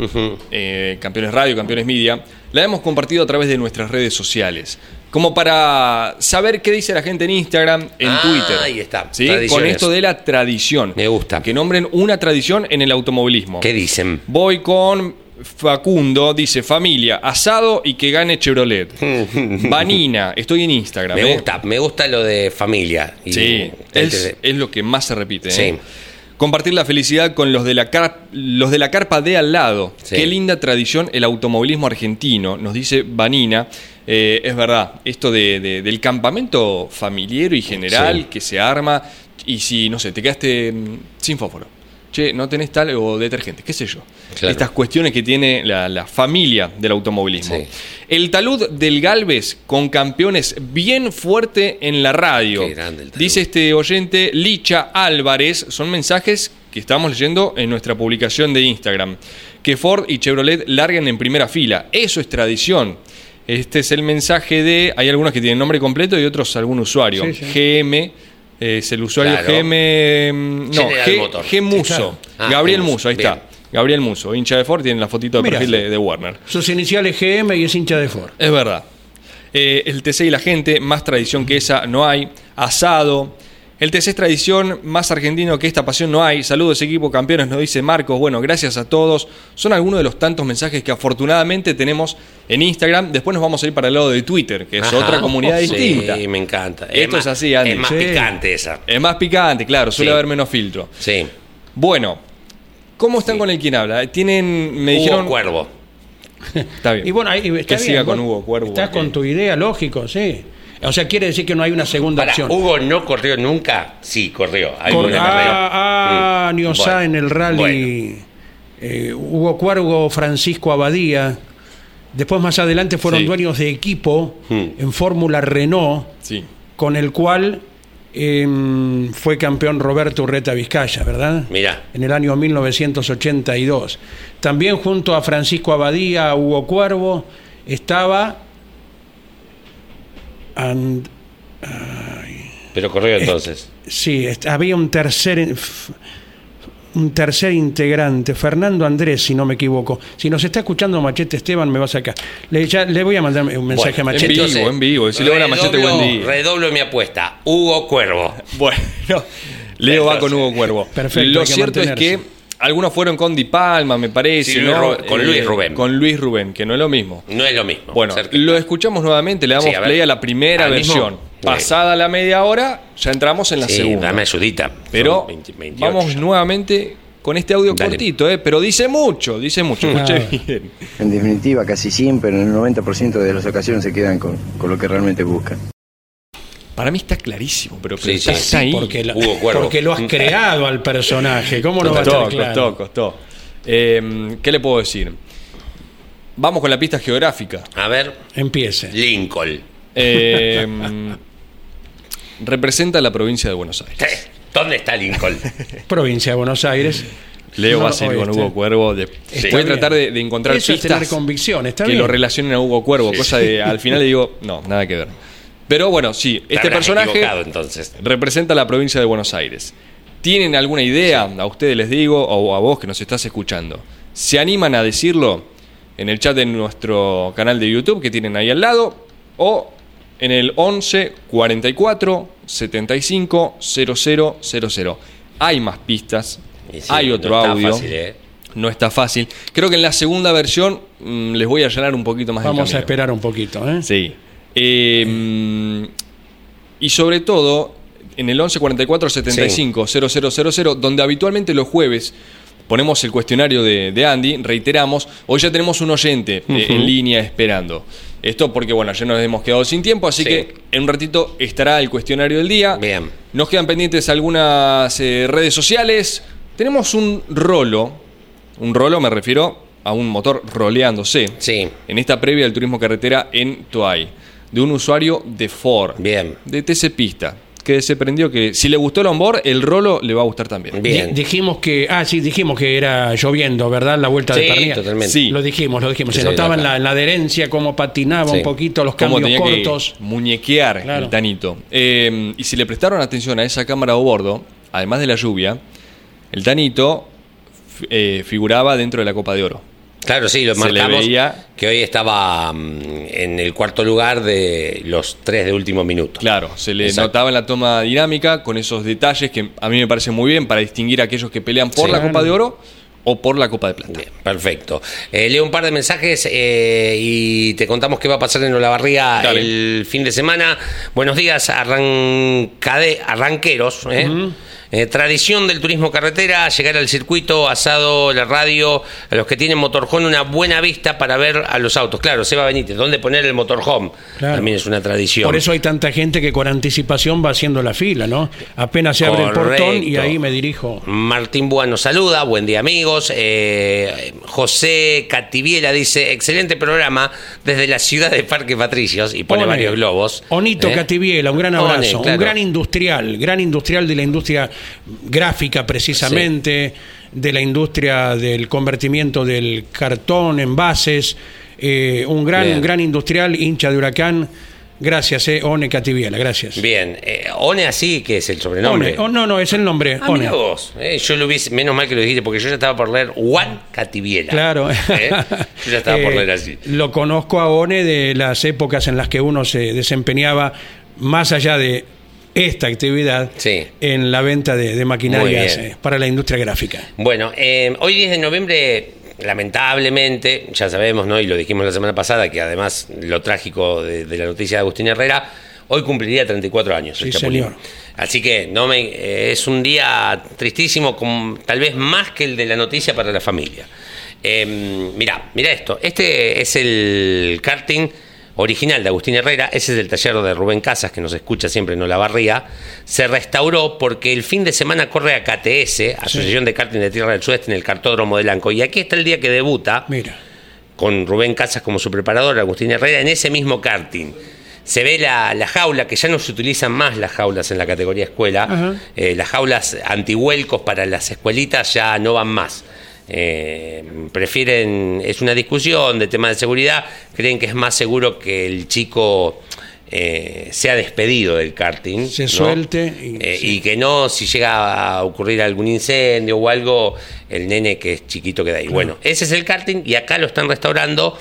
eh, Campeones Radio, Campeones Media, la hemos compartido a través de nuestras redes sociales. Como para saber qué dice la gente en Instagram, en Ah, Twitter. ahí está. ¿Sí? Con esto de la tradición. Me gusta. Que nombren una tradición en el automovilismo. ¿Qué dicen? Voy con Facundo, dice familia, asado y que gane Chevrolet. Vanina, estoy en Instagram. Me ¿eh? gusta, me gusta lo de familia. Y- Sí, Este es, lo que más se repite. Sí. ¿eh? Compartir la felicidad con los de la, car- los de la carpa de al lado. Sí. Qué linda tradición el automovilismo argentino, nos dice Vanina. Eh, es verdad, esto de- de- del campamento familiar y general Sí. que se arma y si, no sé, te quedaste mm, sin fósforo. che, no tenés tal o detergente, qué sé yo. Claro. Estas cuestiones que tiene la, la familia del automovilismo. Sí. El talud del Galvez con campeones bien fuerte en la radio. Qué grande el talud. Dice este oyente Licha Álvarez, son mensajes que estamos leyendo en nuestra publicación de Instagram. Que Ford y Chevrolet larguen en primera fila. Eso es tradición. Este es el mensaje de. Hay algunos que tienen nombre completo y otros algún usuario. Sí, sí. GM. eh, Es el usuario Claro. GM. mm, No, G. G Muso. Sí, claro. Ah, Gabriel. Muso, ahí Bien. está. Gabriel Muso, hincha de Ford, tiene la fotito de perfil de, de Warner. Sus iniciales GM y es hincha de Ford. Es verdad. Eh, el TC y la gente, más tradición que esa no hay. Asado. El TC es tradición, más argentino que esta pasión no hay. Saludos equipo campeones, nos dice Marcos. Bueno, gracias a todos. Son algunos de los tantos mensajes que afortunadamente tenemos en Instagram. Después nos vamos a ir para el lado de Twitter, que es Ajá. otra comunidad Sí, distinta. me encanta. Esto más- es así, Andy. Es más Sí. picante esa. Es más picante, claro, suele Sí. haber menos filtro. Sí. Bueno, ¿cómo están Sí. con el quien habla? Tienen, me Hugo dijeron... Cuervo. Está bien. Y bueno, ahí está Que bien, siga con Hugo Cuervo, Estás con tu idea, lógico, sí. O sea, quiere decir que no hay una segunda Para, opción. Hugo no corrió nunca. Sí, corrió. Cor- ah, ah, Mm. Bueno, en el rally. bueno. eh, Hugo Cuervo, Francisco Abadía. Después, más adelante, fueron Sí. dueños de equipo Hmm. en Fórmula Renault, Sí. con el cual em, fue campeón Roberto Urreta Vizcaya, ¿verdad? Mirá. En el año 1982. También junto a Francisco Abadía, Hugo Cuervo, estaba. And- Pero corrió entonces. Sí, había un tercer un tercer integrante, Fernando Andrés, si no me equivoco. Si nos está escuchando Machete Esteban, me va a sacar. Le, ya- le voy a mandar un mensaje Bueno, a en Machete. vivo, en vivo. Decirle, hola, Machete, buen redoblo- día. Redoblo mi apuesta. Hugo Cuervo. Bueno, Leo va con Hugo Cuervo. Perfecto, Lo cierto es que. Algunos fueron con Di Palma, me parece. Sí, Luis ¿no? Rubén, con Luis Rubén. Con Luis Rubén, que no es lo mismo. No es lo mismo. Bueno, Cerca. lo escuchamos nuevamente, le damos Sí, a ver. play a la primera ¿Al mismo? versión. Sí. Pasada la media hora, ya entramos en la Sí, segunda. dame ayudita. Pero Son 20, 28. vamos nuevamente con este audio Dale. cortito, ¿eh? pero dice mucho, dice mucho. Escuche Ah. bien. En definitiva, casi siempre, en el 90% de las ocasiones se quedan con, con lo que realmente buscan. Para mí está clarísimo, pero, pero Sí, está, sí. está ahí. Porque lo, Hugo Cuervo. porque lo has creado al personaje. ¿Cómo no va a Costó, estar claro? costó, costó. Eh, ¿Qué le puedo decir? Vamos con la pista geográfica. A ver, Empiece. Lincoln. Eh, representa la provincia de Buenos Aires. ¿Dónde está Lincoln? Provincia de Buenos Aires. Leo No, va a seguir con. Hugo Cuervo. de- Está Voy a tratar de, de encontrar Eso es pistas tener convicción, está que bien. lo relacionen a Hugo Cuervo, Sí, cosa sí. de al final le digo, no, nada que ver. Pero bueno, sí, este personaje entonces. representa la provincia de Buenos Aires. ¿Tienen alguna idea? A ustedes les digo, o a vos que nos estás escuchando. ¿Se animan a decirlo en el chat de nuestro canal de YouTube que tienen ahí al lado? O en el 11 44 75 0000. Hay más pistas, Y sí, hay otro no está audio. fácil, ¿eh? No está fácil. Creo que en la segunda versión mm, les voy a allanar un poquito más Vamos a esperar un poquito. ¿eh? Sí. Eh, y sobre todo, en el 1144 75 0000, donde habitualmente los jueves ponemos el cuestionario de, de Andy, reiteramos, hoy ya tenemos un oyente eh, en línea esperando. Esto porque, bueno, ya nos hemos quedado sin tiempo, así Sí. que en un ratito estará el cuestionario del día. Bien. Nos quedan pendientes algunas eh, redes sociales. Tenemos un rolo, un rolo me refiero a un motor roleándose Sí. en esta previa del turismo carretera en Toay, de un usuario de Ford, Bien. de TC Pista, que se prendió que si le gustó el onboard, el rolo le va a gustar también. Bien. Di- Dijimos que, ah, sí, dijimos que era lloviendo, ¿verdad? La vuelta de Sí, Pernilla. totalmente. Sí. Lo dijimos, lo dijimos. Se Sí, notaba en la, en la adherencia cómo patinaba Sí. un poquito, los Cómo cambios tenía cortos. que muñequear Claro. el tanito. Eh, y si le prestaron atención a esa cámara a bordo, además de la lluvia, el tanito eh, figuraba dentro de la Copa de Oro. Claro, sí, lo marcamos. veía- Que hoy estaba mm, en el cuarto lugar de los tres de último minuto. Claro, se le Exacto. notaba en la toma dinámica con esos detalles que a mí me parece muy bien para distinguir a aquellos que pelean por Sí. la Copa de Oro o por la Copa de Plata. Bien, perfecto. Eh, leo un par de mensajes eh, y te contamos qué va a pasar en Olavarría Dale. el fin de semana. Buenos días, arrancade, arranqueros. ¿eh? Eh, tradición del turismo carretera, llegar al circuito, asado, la radio, a los que tienen motorhome, una buena vista para ver a los autos. Claro, Seba Benítez, ¿dónde poner el motorhome? Claro. También es una tradición. Por eso hay tanta gente que con anticipación va haciendo la fila, ¿no? Apenas se abre el portón y ahí me dirijo. Martín Búa nos saluda, buen día amigos. Eh, José Cativiela dice, excelente programa desde la ciudad de Parque Patricios y pone One. varios globos. Onito ¿Eh? Cativiela, un gran One, abrazo. claro. Un gran industrial, gran industrial de la industria gráfica precisamente, de la industria del convertimiento del cartón, envases. eh, un gran, gran industrial, hincha de huracán. Gracias, eh, One Cativiela, gracias. Bien, eh, One así, que es el sobrenombre. One. Oh, no, no, es el nombre. Ah, One. vos. eh, yo lo hubiese, menos mal que lo dijiste, porque yo ya estaba por leer Juan Cativiela. Claro. ¿eh? Yo ya estaba por Eh, leer así. Lo conozco a One de las épocas en las que uno se desempeñaba más allá de esta actividad Sí. en la venta de, de maquinarias eh, para la industria gráfica. Bueno, eh, hoy 10 de noviembre, lamentablemente, ya sabemos, ¿no? Y lo dijimos la semana pasada, que además lo trágico de, de la noticia de Agustín Herrera, hoy cumpliría 34 años. el Chapulín. señor. Así que no me, eh, es un día tristísimo, tal vez más que el de la noticia para la familia. Eh, mira, mira esto. Este es el karting original de Agustín Herrera. Ese es el taller de Rubén Casas, que nos escucha siempre en Olavarría. Se restauró porque el fin de semana corre a KTS, Asociación de Karting de Tierra del Sudeste, en el cartódromo de Lanco. Y aquí está el día que debuta Mira, con Rubén Casas como su preparador, Agustín Herrera, en ese mismo karting. Se ve la, la jaula, que ya no se utilizan más las jaulas en la categoría escuela. Eh, las jaulas antihuelcos para las escuelitas ya no van más. Eh, prefieren, es una discusión de tema de seguridad, creen que es más seguro que el chico eh, sea despedido del karting. Se ¿no? suelte y- Eh, sí. y que no, si llega a ocurrir algún incendio o algo, el nene que es chiquito queda ahí. Bueno, ese es el karting y acá lo están restaurando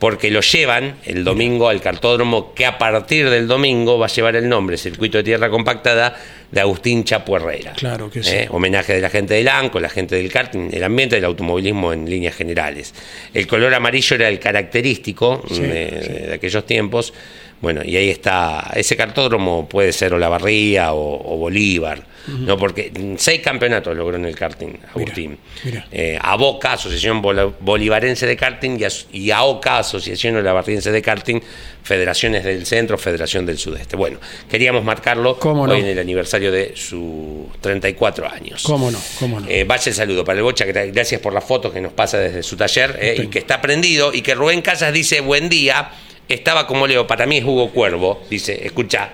porque lo llevan el domingo al cartódromo que a partir del domingo va a llevar el nombre Circuito de Tierra Compactada de Agustín Chapo Herrera. Claro que sí. Eh, Homenaje de la gente del ANCO, la gente del karting, el ambiente del automovilismo en líneas generales. El color amarillo era el característico Sí, de, sí. de aquellos tiempos. Bueno, y ahí está, ese cartódromo puede ser Olavarría o, o Bolívar, ¿no? Porque seis campeonatos logró en el karting Agustín. mira. Eh, ABOCA, Asociación Bola- Bolivarense de Karting, y, as- y AOCA, Asociación Olavarriense de Karting, Federaciones del Centro, Federación del Sudeste. Bueno, queríamos marcarlo ¿Cómo no? hoy en el aniversario de sus 34 años. cómo no, cómo no. Eh, vaya el saludo para el Bocha, gra- gracias por las fotos que nos pasa desde su taller eh, y que está prendido. Y que Rubén Casas dice: Buen día, estaba como Leo, para mí es Hugo Cuervo. Dice: Escucha,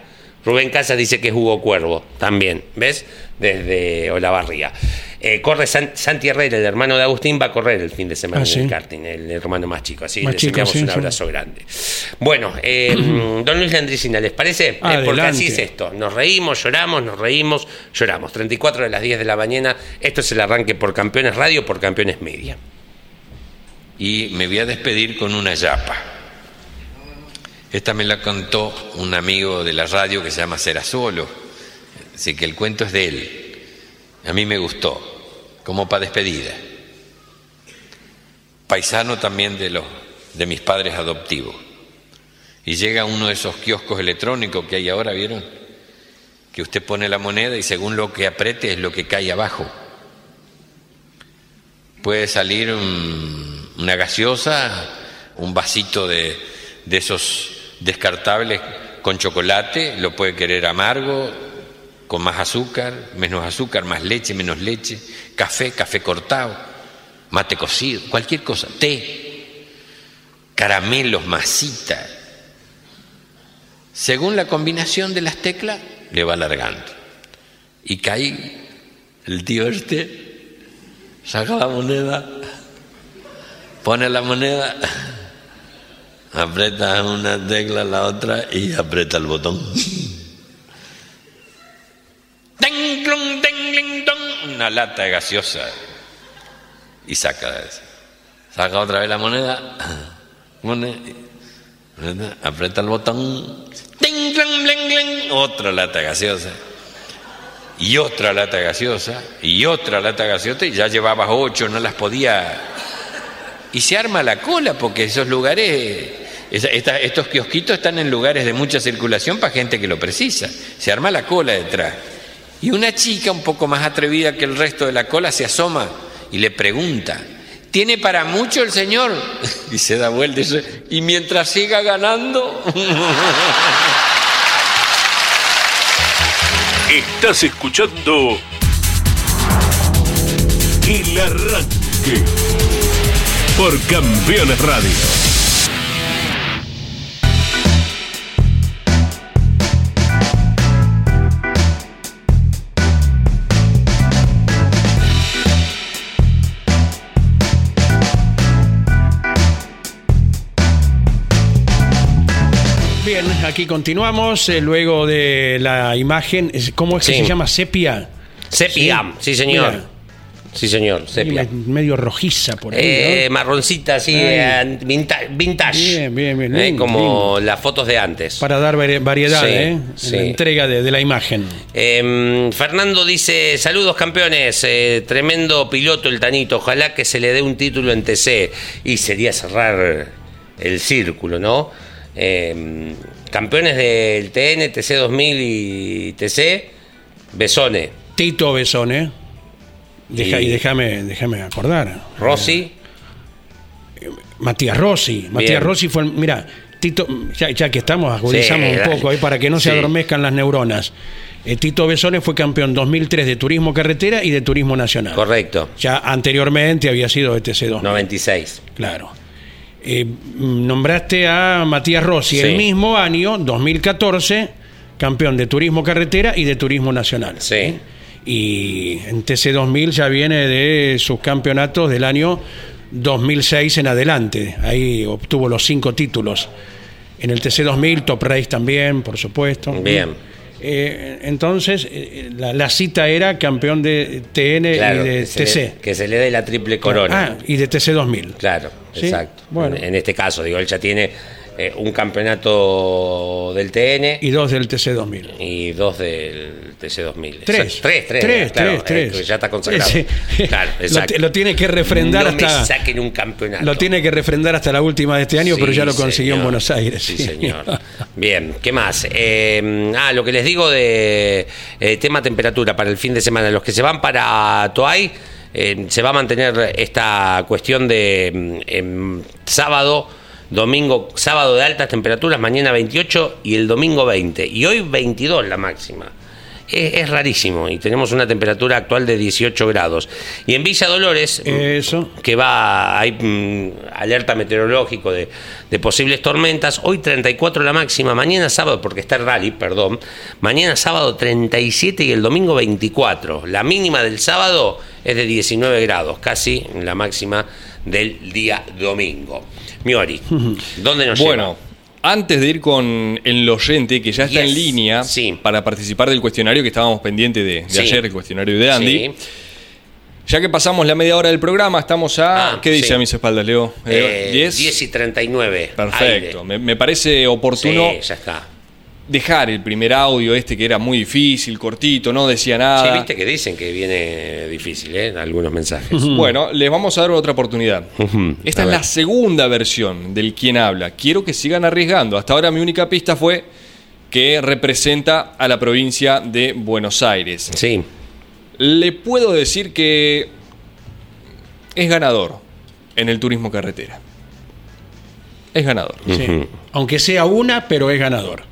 Rubén Casas dice que es Hugo Cuervo también, ¿ves? Desde Olavarría. Eh, corre San- Santi Herrera, el hermano de Agustín, va a correr el fin de semana Ah, en sí. el karting, el hermano más chico. Así Más les enviamos sí, un sí. abrazo grande. Bueno, eh, don Luis Landricina, ¿les parece? Eh, porque así es esto. Nos reímos, lloramos, nos reímos, lloramos. 34 de las 10 de la mañana. Esto es el arranque por Campeones Radio, por Campeones Media. y me voy a despedir con una yapa. Esta me la contó un amigo de la radio que se llama Serasolo, así que el cuento es de él. A mí me gustó, como para despedida. Paisano también de los de mis padres adoptivos. Y llega uno de esos kioscos electrónicos que hay ahora, ¿vieron? Que usted pone la moneda y según lo que apriete es lo que cae abajo puede salir un- una gaseosa, un vasito de, de esos descartables con chocolate, lo puede querer amargo, con más azúcar, menos azúcar, más leche, menos leche, café, café cortado, mate cocido, cualquier cosa, té, caramelos, masita. Según la combinación de las teclas, le va alargando. Y cae el tío este saca la moneda, pone la moneda, aprieta una tecla, la otra y aprieta el botón. Una lata de gaseosa. Y saca. Saca otra vez la moneda, aprieta el botón, otra lata gaseosa. Y otra lata gaseosa, y otra lata gaseosa, y ya llevabas ocho, no las podía. Y se arma la cola, porque esos lugares, estos kiosquitos están en lugares de mucha circulación para gente que lo precisa. Se arma la cola detrás. Y una chica un poco más atrevida que el resto de la cola se asoma y le pregunta, ¿tiene para mucho el señor? Y se da vuelta y ¿y mientras siga ganando? Estás escuchando El Arranque por Campeones Radio. Aquí continuamos. eh, luego de la imagen, ¿cómo es que Sí. se llama? Sepia. Sepia, sí, señor. Mira, Sí, señor, sepia. me- medio rojiza por ahí. Eh, ¿no? marroncita, así, eh, vinta- vintage. Bien, bien, bien, Eh, como las fotos de antes. Para dar vari- variedad Sí, ¿eh? sí. la entrega de, de la imagen. Eh, Fernando dice, saludos campeones, tremendo piloto el Tanito, ojalá que se le dé un título en TC y sería cerrar el círculo, ¿no? Eh, campeones del TN, TC 2000 y TC, Besone, Tito Besone. Deja, Y- y déjame, déjame acordar. Rossi, Matías Rossi. Matías Bien. Rossi fue el. Mira, Tito, ya, ya que estamos, agudizamos Sí, un poco ahí para que no se adormezcan las neuronas. Eh, Tito Besone fue campeón 2003 de turismo carretera y de turismo nacional. correcto, Ya anteriormente había sido de TC2. 96. Claro. Eh, nombraste a Matías Rossi, Sí. el mismo año, 2014, campeón de turismo carretera y de turismo nacional. Sí. Y en TC2000 ya viene de sus campeonatos del año 2006 en adelante. Ahí obtuvo los cinco títulos. En el TC2000, Top Race también, por supuesto. Bien. Eh, entonces, eh, la, la cita era campeón de TN Claro, y de que, se TC. le, que se le dé la triple corona. Ah, y de TC2000. Claro, Sí, exacto. bueno. En, en este caso, digo, él ya tiene eh, un campeonato del TN Y dos del TC2000. y dos del TC2000. Tres. Exacto. Tres, tres. Tres, claro, tres, tres. eh, que ya está consagrado. Sí. Claro, Lo exacto. lo tiene que refrendar no hasta- me saquen un campeonato. Lo tiene que refrendar hasta la última de este año, pero ya lo consiguió en. Buenos Aires. Sí, señor. Bien, ¿qué más? Eh, ah, lo que les digo de eh, tema temperatura para el fin de semana. Los que se van para Toay, eh, se va a mantener esta cuestión de mm, sábado, domingo, sábado de altas temperaturas, mañana 28 y el domingo 20. Y hoy 22 la máxima. Es, es rarísimo y tenemos una temperatura actual de 18 grados. Y en Villa Dolores, Eso. que va, hay mm, alerta meteorológico de, de posibles tormentas. Hoy 34 la máxima, mañana sábado, porque está el rally, perdón. Mañana sábado 37 y el domingo 24. La mínima del sábado es de 19 grados, casi la máxima del día domingo. Miori, ¿dónde nos Bueno, lleva? antes de ir con el oyente que ya está Yes, en línea sí. para participar del cuestionario que estábamos pendientes de, de Sí. ayer, el cuestionario de Andy. Sí. Ya que pasamos la media hora del programa, estamos a. Ah, ¿Qué dice sí. a mis espaldas, Leo? Eh, 10. 10 y 39. Perfecto. Me, me parece oportuno Sí, ya está. Dejar el primer audio este que era muy difícil, cortito, no decía Sí, nada. viste que dicen que viene difícil, ¿eh? Algunos mensajes. Bueno, les vamos a dar otra oportunidad. Esta a es ver. la segunda versión del quien habla. Quiero que sigan arriesgando. Hasta ahora mi única pista fue que representa a la provincia de Buenos Aires. Sí. Le puedo decir que es ganador en el turismo carretera. Es ganador. Sí. Aunque sea una, pero es ganador.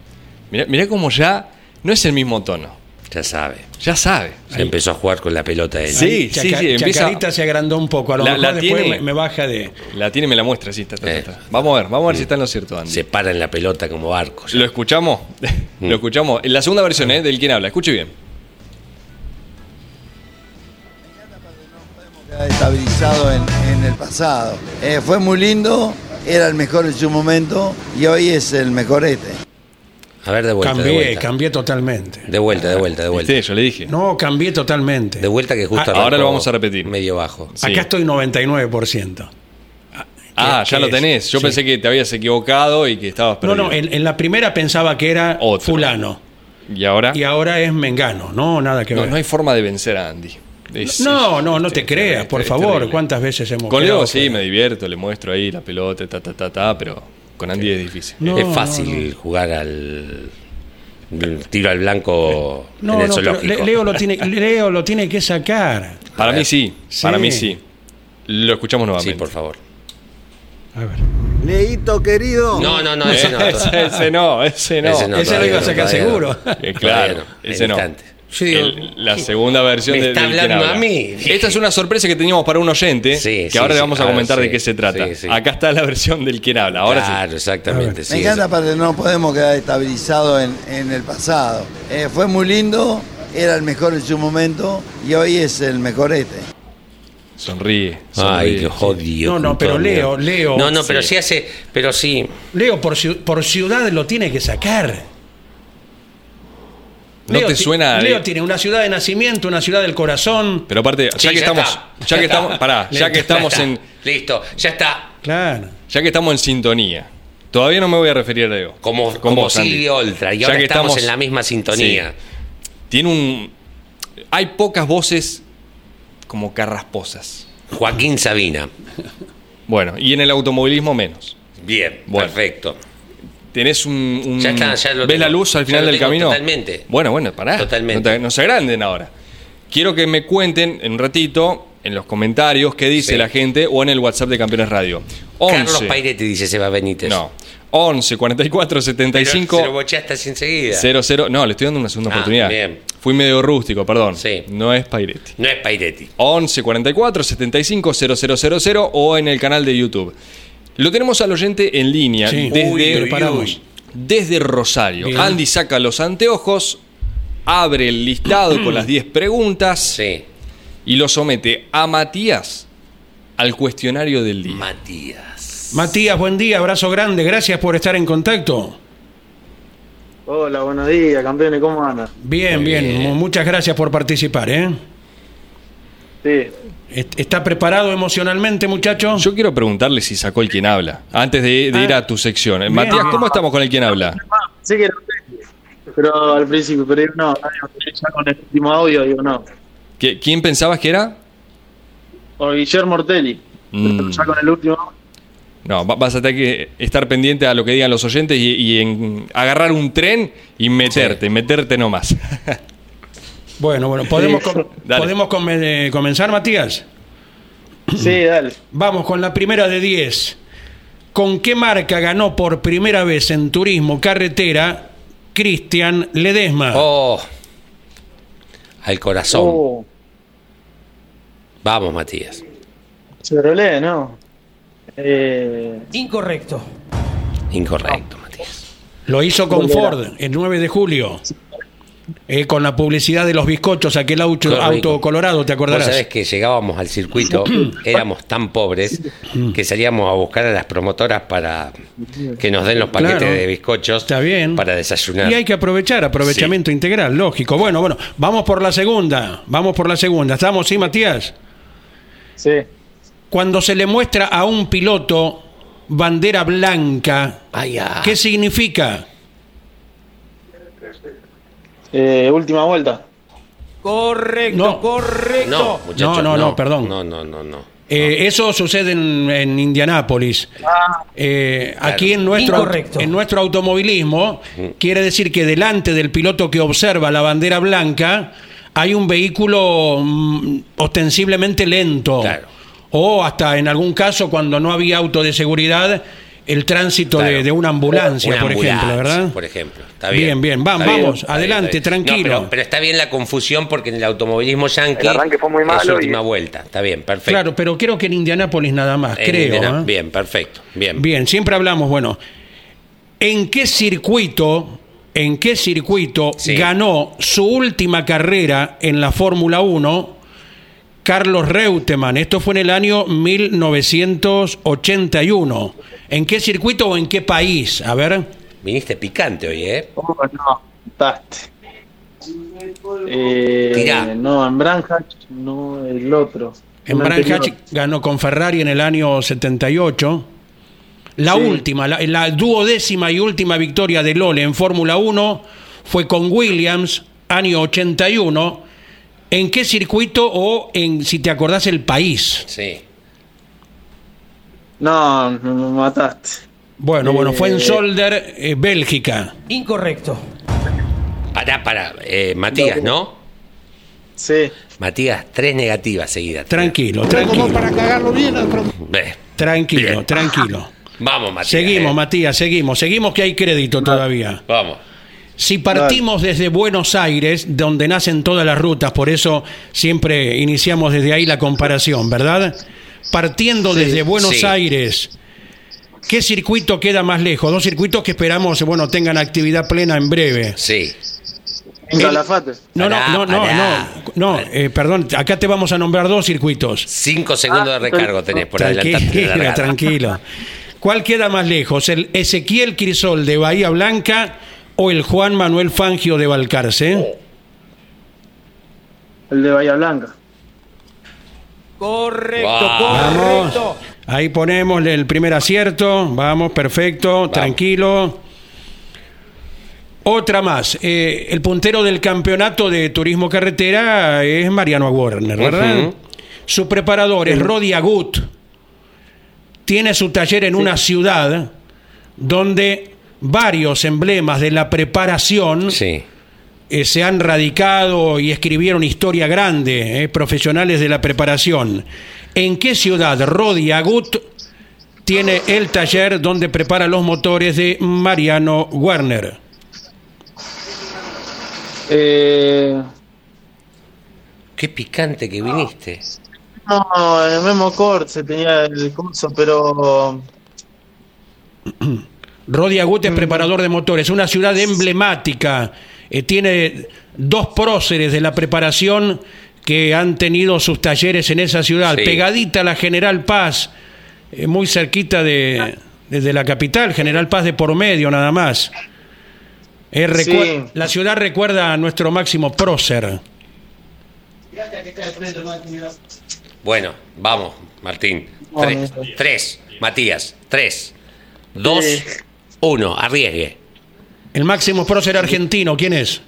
Mirá, mirá cómo ya no es el mismo tono. Ya sabe. Ya sabe. Se empezó a jugar con la pelota él. Sí. Chaca- sí, empieza- Chacarita se agrandó un poco. A lo La- mejor la después tiene- me, me baja de. La tiene, me la muestra, sí, está, está, Eh. está. Vamos a ver, vamos a ver si está en lo cierto, Andy. Se para en la pelota como barco. ya. ¿Lo escuchamos? Mm. Lo escuchamos. En la segunda versión, ¿eh? Del quien habla. Escuche bien. estabilizado en, en el pasado. Eh, fue muy lindo, era el mejor en su momento y hoy es el mejor este. A ver, de vuelta. de cambié, vuelta. cambié totalmente. De vuelta, de vuelta, de vuelta. ¿Viste? Yo le dije. No, cambié totalmente. De vuelta que justo Ah, ahora lo vamos a repetir. Medio bajo. Sí. Acá estoy 99%. Ah, ¿Qué- ya lo tenés. Yo Sí. pensé que te habías equivocado y que estabas No, perdido. no, en, en la primera pensaba que era Otro. fulano. ¿Y ahora? Y ahora es mengano. No, nada que No, ver. no hay forma de vencer a Andy. Es- No, no, no te creas, por es favor. terrible. ¿Cuántas veces hemos Con Leo sí, me divierto, le muestro ahí la pelota, ta, ta, ta, ta, pero con Andy es difícil. No, es no, fácil no. jugar al. tiro al blanco No, en el no, zoológico. Le- Leo lo, tiene, Leo lo tiene que sacar. Para mí sí, Sí. para mí sí. Lo escuchamos nuevamente. Sí, por favor. A ver. Leito querido. No, no, no, ese no. ese, ese no, ese no. Ese no, Ese lo iba a no, sacar seguro. no. Eh, claro, no, ese no. Instante. Yo digo, El- la segunda versión ¿Me de, está hablando habla. a mí? Esta es una sorpresa que teníamos para un oyente, Sí, que sí, ahora le vamos a comentar de qué se trata. sí, sí. Acá está la versión del Quién habla. Ahora claro, sí. exactamente. Me encanta, pero no podemos quedar estabilizados en, en el pasado. Eh, fue muy lindo, era el mejor en su momento y hoy es el mejor este. Sonríe. Ay, qué jodido. No, no, pero Leo. Leo. No, no, pero Sí. sí hace. Pero sí. Leo por, ciu- por ciudad lo tiene que sacar. ¿No Leo te suena? Leo tiene una ciudad de nacimiento, una ciudad del corazón. Pero aparte, ya Sí, que ya estamos, está. ya Ya que está. estamos, pará, ya que estamos Ya en, Listo, ya está. Claro. ya que estamos en sintonía. Todavía no me voy a referir a Leo. Como, como Andy. Silvio Oltra. Y Ya ahora que estamos, estamos- en la misma sintonía. Tiene un, hay pocas voces como carrasposas. Joaquín Sabina. Bueno, y en el automovilismo menos. Bien, Bueno. perfecto. Tenés un, un- Ya está, ya lo ¿Ves tengo. la luz al final del camino? totalmente. Bueno, bueno, pará. Totalmente. No, te- no se agranden ahora. Quiero que me cuenten en un ratito en los comentarios qué dice Sí. la gente o en el WhatsApp de Campeones Radio. 11. Carlos Pairetti dice Seba Benítez. No. 11 44 Pero 75 Se lo bochaste así enseguida. 00. No, le estoy dando una segunda Ah, oportunidad. bien. Fui medio rústico, perdón. Sí. No es Pairetti. No es Pairetti. 11 44 75 0000 o en el canal de YouTube. Lo tenemos al oyente en línea Sí. desde, Uy, preparamos. desde Rosario. Bien. Andy saca los anteojos, abre el listado con las 10 preguntas Sí. y lo somete a Matías al cuestionario del día. Matías. Matías, buen día, abrazo grande, gracias por estar en contacto. Hola, buenos días, campeones, ¿cómo andan? Bien, bien, bien. mu- muchas gracias por participar, ¿eh? Sí, Est- ¿Está preparado emocionalmente, muchacho? Yo quiero preguntarle si sacó el quien habla, antes de, de ir Ah. a tu sección. Eh, Bien, Matías. ¿cómo estamos con el quien habla? sí que lo pero al principio, pero no, ya con el último audio digo no. ¿Qué- ¿Quién pensabas que era? O Guillermo Ortelli, Mm. pero ya con el último No, va- vas a tener que estar pendiente a lo que digan los oyentes y, y en agarrar un tren y meterte, meterte nomás. Bueno, bueno, ¿podemos, Sí. com- Dale. ¿podemos come- comenzar, Matías? Sí, dale. Vamos con la primera de 10. ¿Con qué marca ganó por primera vez en turismo carretera Cristian Ledesma? Oh. Al corazón. Oh, Vamos, Matías. Chevrolet, ¿no? Eh, Incorrecto. Incorrecto, Matías. Lo hizo con. Ford el 9 de julio. Eh, con la publicidad de los bizcochos, aquel auto, auto colorado, ¿te Vos acordarás? sabés que llegábamos al circuito, éramos tan pobres que salíamos a buscar a las promotoras para que nos den los paquetes Claro. de bizcochos Está bien. para desayunar. Y hay que aprovechar, aprovechamiento integral, lógico. Bueno, bueno, vamos por la segunda, vamos por la segunda. ¿Estamos, sí, Matías? sí, Cuando se le muestra a un piloto bandera blanca, Ay, ah. ¿qué significa? Eh, última vuelta. Correcto, No. correcto. No, No, no, no, perdón. No, no, no, no. Eh, Eso sucede en, en Indianápolis. Eh, Aquí en nuestro, Incorrecto. en nuestro automovilismo quiere decir que delante del piloto que observa la bandera blanca hay un vehículo mm, ostensiblemente lento. Claro. O hasta en algún caso cuando no había auto de seguridad, el tránsito de, Claro. de una ambulancia, Una por ejemplo, ¿verdad? Por ejemplo. Está bien. Bien, bien. Vam- Está bien, vamos, está adelante, bien, está bien. tranquilo. No, pero, pero está bien la confusión porque en el automovilismo yankee El arranque fue muy es malo última y- vuelta. Está bien, perfecto. Claro, pero creo que en Indianápolis nada más, En creo. Indiana- ¿eh? Bien, perfecto. Bien. Bien, siempre hablamos, bueno, ¿en qué circuito, en qué circuito Sí. ganó su última carrera en la Fórmula 1 Carlos Reutemann? Esto fue en el año 1981. ¿En qué circuito o en qué país? A ver. Viniste picante hoy, ¿eh? Oh, no. Eh, Tirá. no, en Branhach, no el otro. En. Branhach ganó con Ferrari en el año 78. La Sí. última, la, la duodécima y última victoria de Lole en Fórmula 1 fue con Williams, año 81. ¿En qué circuito o en, si te acordás, el país? Sí. No, me mataste. Bueno, bueno, fue en Eh. Solder, eh, Bélgica. Incorrecto. Para, para, eh, Matías, ¿no? Sí. Matías, tres negativas seguidas. Tranquilo, tranquilo. para cagarlo bien. Ve. Tranquilo, Bien. tranquilo. Vamos, Matías. Seguimos, eh. Matías, seguimos. Seguimos que hay crédito todavía. Vamos. Si partimos desde Buenos Aires, donde nacen todas las rutas, por eso siempre iniciamos desde ahí la comparación, ¿verdad? Partiendo desde Buenos Sí. Aires, ¿qué circuito queda más lejos? Dos circuitos que esperamos, bueno, tengan actividad plena en breve. Sí. En Calafate. No, no, no, no, no, no, eh, perdón, acá te vamos a nombrar dos circuitos. Cinco segundos de recargo tenés por Tranquilo, tranquilo. ¿Cuál queda más lejos? ¿El Ezequiel Crisol de Bahía Blanca o el Juan Manuel Fangio de Balcarce? El de Bahía Blanca. Correcto, Wow. correcto. Ahí ponemos el primer acierto. Vamos, perfecto, tranquilo. Otra más. Eh, el puntero del campeonato de turismo carretera es Mariano Warner, ¿verdad? Su preparador es Rodi Agut. Tiene su taller en una ciudad donde varios emblemas de la preparación Sí. Eh, se han radicado y escribieron historia grande, eh, profesionales de la preparación. ¿En qué ciudad Rodi Agut tiene el taller donde prepara los motores de Mariano Werner? Eh, Qué picante que viniste. no, en el mismo corte se tenía el curso, pero Rodi Agut es preparador de motores, una ciudad emblemática. Eh, tiene dos próceres de la preparación que han tenido sus talleres en esa ciudad, Sí. pegadita a la General Paz, eh, muy cerquita de, de la capital, General Paz de por medio nada más. Eh, Sí. La ciudad recuerda a nuestro máximo prócer. Bueno, vamos, Martín. Tres, tres. Matías. Tres. Dos. Uno. Arriesgue. El máximo prócer argentino, ¿quién es?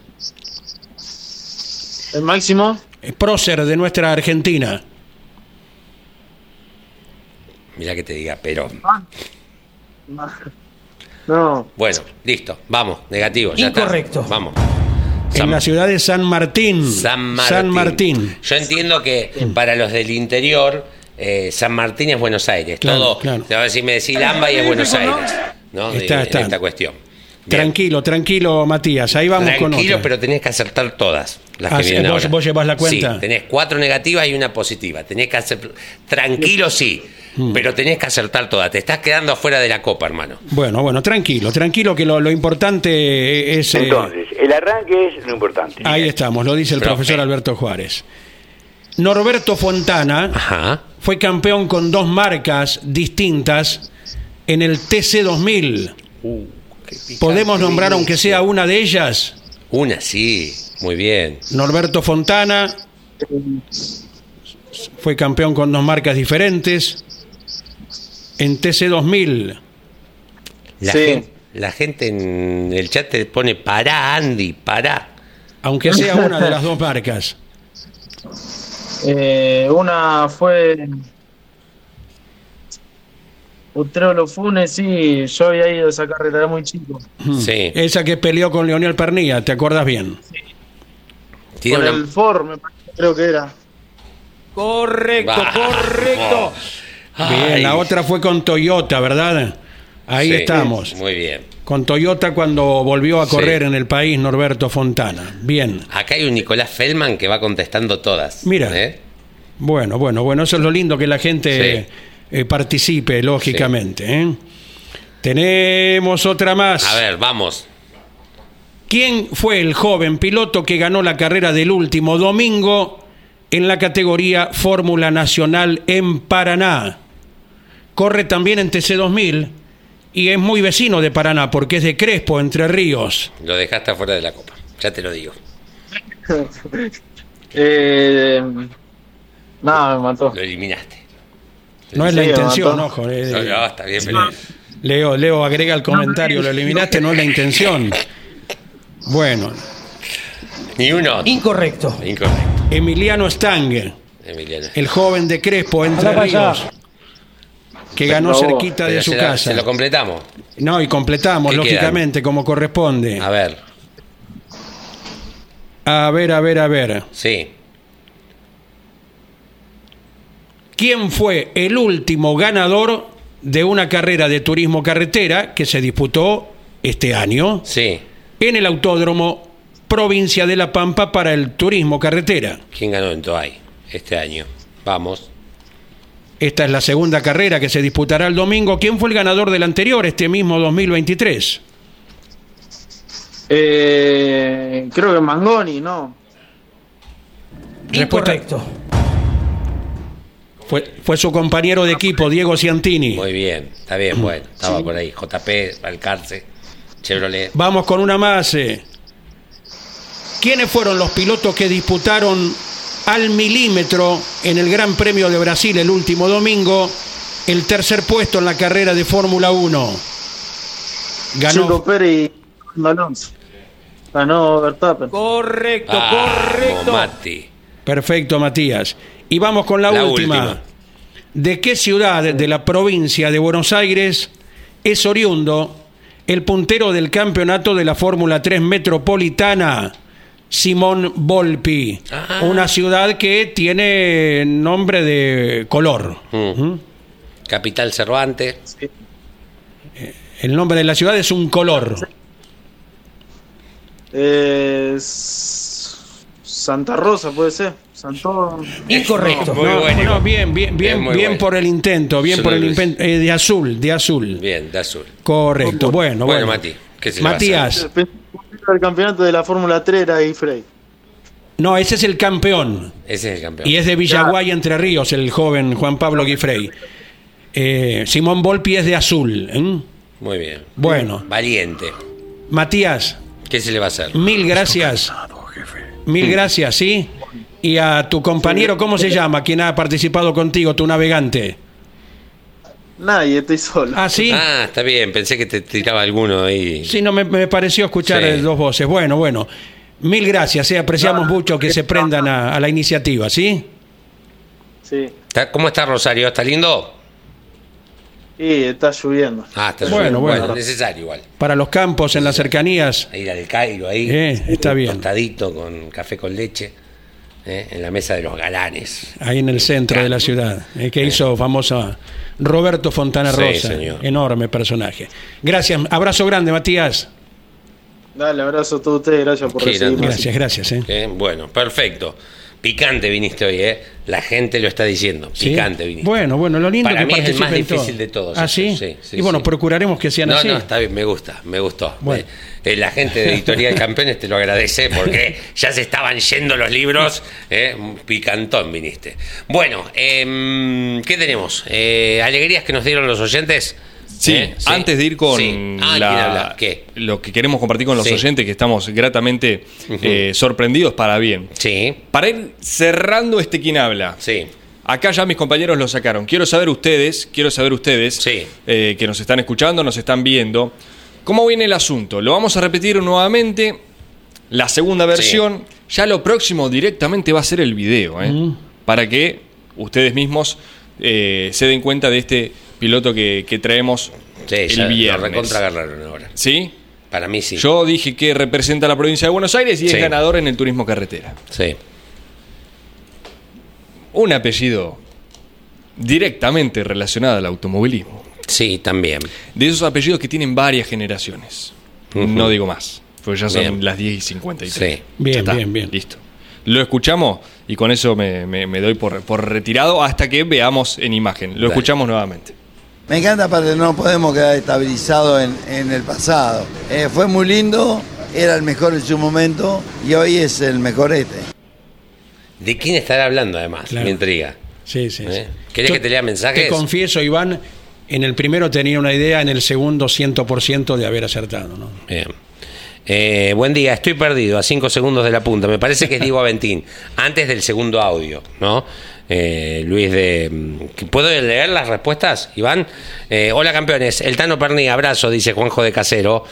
el máximo. Eh, Prócer de nuestra Argentina. Mira que te diga, pero. No, Bueno, listo. Vamos. Negativo. Ya está. Incorrecto. Vamos. En la ciudad de San Martín. San Martín. San Martín. Yo entiendo que para los del interior, eh, San Martín es Buenos Aires. Claro, Todo. claro. A ver si me decís Lamba y es Buenos Aires. ¿no? Está, En está. esta cuestión. Bien. Tranquilo, tranquilo, Matías. Ahí vamos con Tranquilo, pero tenés que acertar todas las Ah, que sí, vienen vos- ahora. vos llevás la cuenta. Sí, tenés cuatro negativas y una positiva. Tenés que hacer... Tranquilo, sí, Hmm. pero tenés que acertar todas. Te estás quedando afuera de la copa, hermano. Bueno, bueno, tranquilo, tranquilo que lo, lo importante es... eh, Entonces, el arranque es lo importante. ahí estamos, lo dice el Profe. profesor Alberto Juárez. Norberto Fontana Ajá. fue campeón con dos marcas distintas en el TC 2000. ¿Podemos nombrar aunque sea una de ellas? Una, sí. Muy bien. Norberto Fontana fue campeón con dos marcas diferentes en TC 2000. La, Sí. gente, la gente en el chat te pone pará, Andy, pará. Aunque sea una de las dos marcas. eh, una fue. Utrero Los Funes, sí, yo había ido a esa carrera, era muy chico. Sí. Esa que peleó con Leonel Pernilla, ¿te acuerdas bien? Tiene Con una- el Ford, me parece, creo que era. Correcto, correcto. Bien, la otra fue con Toyota, ¿verdad? Ahí Sí, estamos. Muy bien. Con Toyota cuando volvió a Sí. correr en el país Norberto Fontana. Bien. Acá hay un Nicolás Feldman que va contestando todas. Mira. ¿eh? Bueno, bueno, bueno, eso es lo lindo que la gente eh, participe, lógicamente. ¿eh? Tenemos otra más. A ver, vamos. ¿Quién fue el joven piloto que ganó la carrera del último domingo en la categoría Fórmula Nacional en Paraná? Corre también en TC2000 y es muy vecino de Paraná porque es de Crespo, Entre Ríos. Lo dejaste afuera de la copa. Ya te lo digo. Eh, no, me mató. Lo eliminaste. No es la intención, ojo. eh, No, está bien, pero. Leo, Leo agrega el comentario, lo eliminaste, no es la intención. Bueno, Ni uno. Incorrecto. Incorrecto. Emiliano Stange, Emiliano. el joven de Crespo, Entre. Ríos, que ganó No, cerquita de su se, la- casa. se lo completamos. No, y completamos, ¿Qué lógicamente, como corresponde. A ver. A ver, a ver, a ver. Sí. ¿Quién fue el último ganador de una carrera de turismo carretera que se disputó este año Sí. en el Autódromo Provincia de La Pampa para el turismo carretera? ¿Quién ganó en Toay este año? Vamos. Esta es la segunda carrera que se disputará el domingo. ¿Quién fue el ganador del anterior, este mismo 2023? Eh, creo que Mangoni, ¿no? Respuesta- Incorrecto. Fue, fue su compañero de equipo, Diego Ciantini. Muy bien. Está bien, bueno. Estaba por ahí. JP, Balcarce, Chevrolet. Vamos con una más. eh. ¿Quiénes fueron los pilotos que disputaron al milímetro en el Gran Premio de Brasil el último domingo el tercer puesto en la carrera de Fórmula 1? Chico Ganó. Pérez y Alonso. Ganó Verstappen. Correcto, Vamos, correcto. Mati. Perfecto, Matías. Y vamos con la, La última. última. ¿De qué ciudad de la provincia de Buenos Aires es oriundo el puntero del campeonato de la Fórmula 3 Metropolitana? Simón Volpi, Ah. una ciudad que tiene nombre de color. Mm. Capital Cervantes. El nombre de la ciudad es un color. Eh, S- Santa Rosa, puede ser. Santón. Incorrecto. Muy No, bueno, no, bien, bien, bien, bien bueno. por el intento, bien por el intento. Eh, de azul, de azul. Bien, de azul. Correcto, bueno, Bueno, bueno. Mati, ¿qué se le va a Matías, El campeonato de la Fórmula 3 era ahí Frey. no, ese es el campeón. Ese es el campeón. Y es de Villaguay, Entre Ríos, el joven Juan Pablo Guifrey. Eh, Simón Volpi es de azul. ¿eh? Muy bien. Bueno, Valiente. Matías, ¿Qué se le va a hacer? mil gracias. Mil gracias, ¿sí? Y a tu compañero, ¿cómo se llama? Quien ha participado contigo, tu navegante. Nadie, estoy solo. Ah, sí. Ah, está bien. Pensé que te tiraba alguno ahí. Sí, no me, me pareció escuchar Sí. eh, dos voces. Bueno, bueno. Mil gracias, eh, apreciamos mucho que se prendan a, a la iniciativa, ¿sí? Sí. ¿Está- ¿Cómo está Rosario? ¿Está lindo? Y está lloviendo. Ah, está Bueno, bien. bueno. necesario igual. Para los campos, en las cercanías. Ir al Cairo ahí. Eh, está bien. Tostadito con café con leche. Eh, en la mesa de los galanes. ahí en el centro de la ciudad, eh, que hizo famosa Roberto Fontana Sí, Rosa, señor. enorme personaje. Gracias, abrazo grande, Matías. Dale, abrazo a todos ustedes. Gracias por recibirme. Gracias, gracias. eh. Eh, bueno, perfecto. Picante viniste hoy, ¿eh? La gente lo está diciendo. Sí. Picante viniste. Bueno, bueno, lo lindo Para que mí es el más difícil de todos Ah, ¿sí? sí, sí, y bueno, procuraremos que sean No, así. no, está bien, me gusta, me gustó. Bueno. Eh, eh, la gente de Editorial Campeones te lo agradece porque ya se estaban yendo los libros. eh, picantón viniste. Bueno, em, ¿qué tenemos? Eh, ¿Alegrías que nos dieron los oyentes? Sí, ¿Eh? antes de ir con Sí. Ah, lo que queremos compartir con los Sí. oyentes, que estamos gratamente eh, sorprendidos para bien. Sí, Para ir cerrando este quien habla. sí. Acá ya mis compañeros lo sacaron. Quiero saber ustedes, quiero saber ustedes Sí. eh, que nos están escuchando, nos están viendo, cómo viene el asunto. Lo vamos a repetir nuevamente. La segunda versión, ya lo próximo directamente va a ser el video, ¿eh? para que ustedes mismos eh, se den cuenta de este piloto que, que traemos Sí, el lo viernes. recontra agarraron ahora. ¿Sí? Para mí sí. Yo dije que representa a la provincia de Buenos Aires y Sí. es ganador en el turismo carretera. Sí. Un apellido directamente relacionado al automovilismo. Sí, también. De esos apellidos que tienen varias generaciones. No digo más, porque ya son Bien. las 10 y 53. Sí. Bien, Ya está, bien, bien. Listo. Lo escuchamos y con eso me, me- me doy por, por retirado hasta que veamos en imagen. Lo Dale. escuchamos nuevamente. Me encanta, aparte no podemos quedar estabilizados en, en el pasado. Eh, fue muy lindo, era el mejor en su momento y hoy es el mejor este. ¿De quién estará hablando además? Claro. Me intriga. Sí, sí. sí. ¿Eh? ¿Querés Yo que te lea mensajes? Te confieso, Iván, en el primero tenía una idea, en el segundo 100% de haber acertado. ¿no? Bien. Eh, buen día, estoy perdido a cinco segundos de la punta. Me parece que es Diego Aventín, antes del segundo audio, ¿no? Eh, Luis de... mm, ¿Puedo leer las respuestas, Iván? Eh, hola campeones, el Tano Perni, abrazo, dice Juanjo de Casero.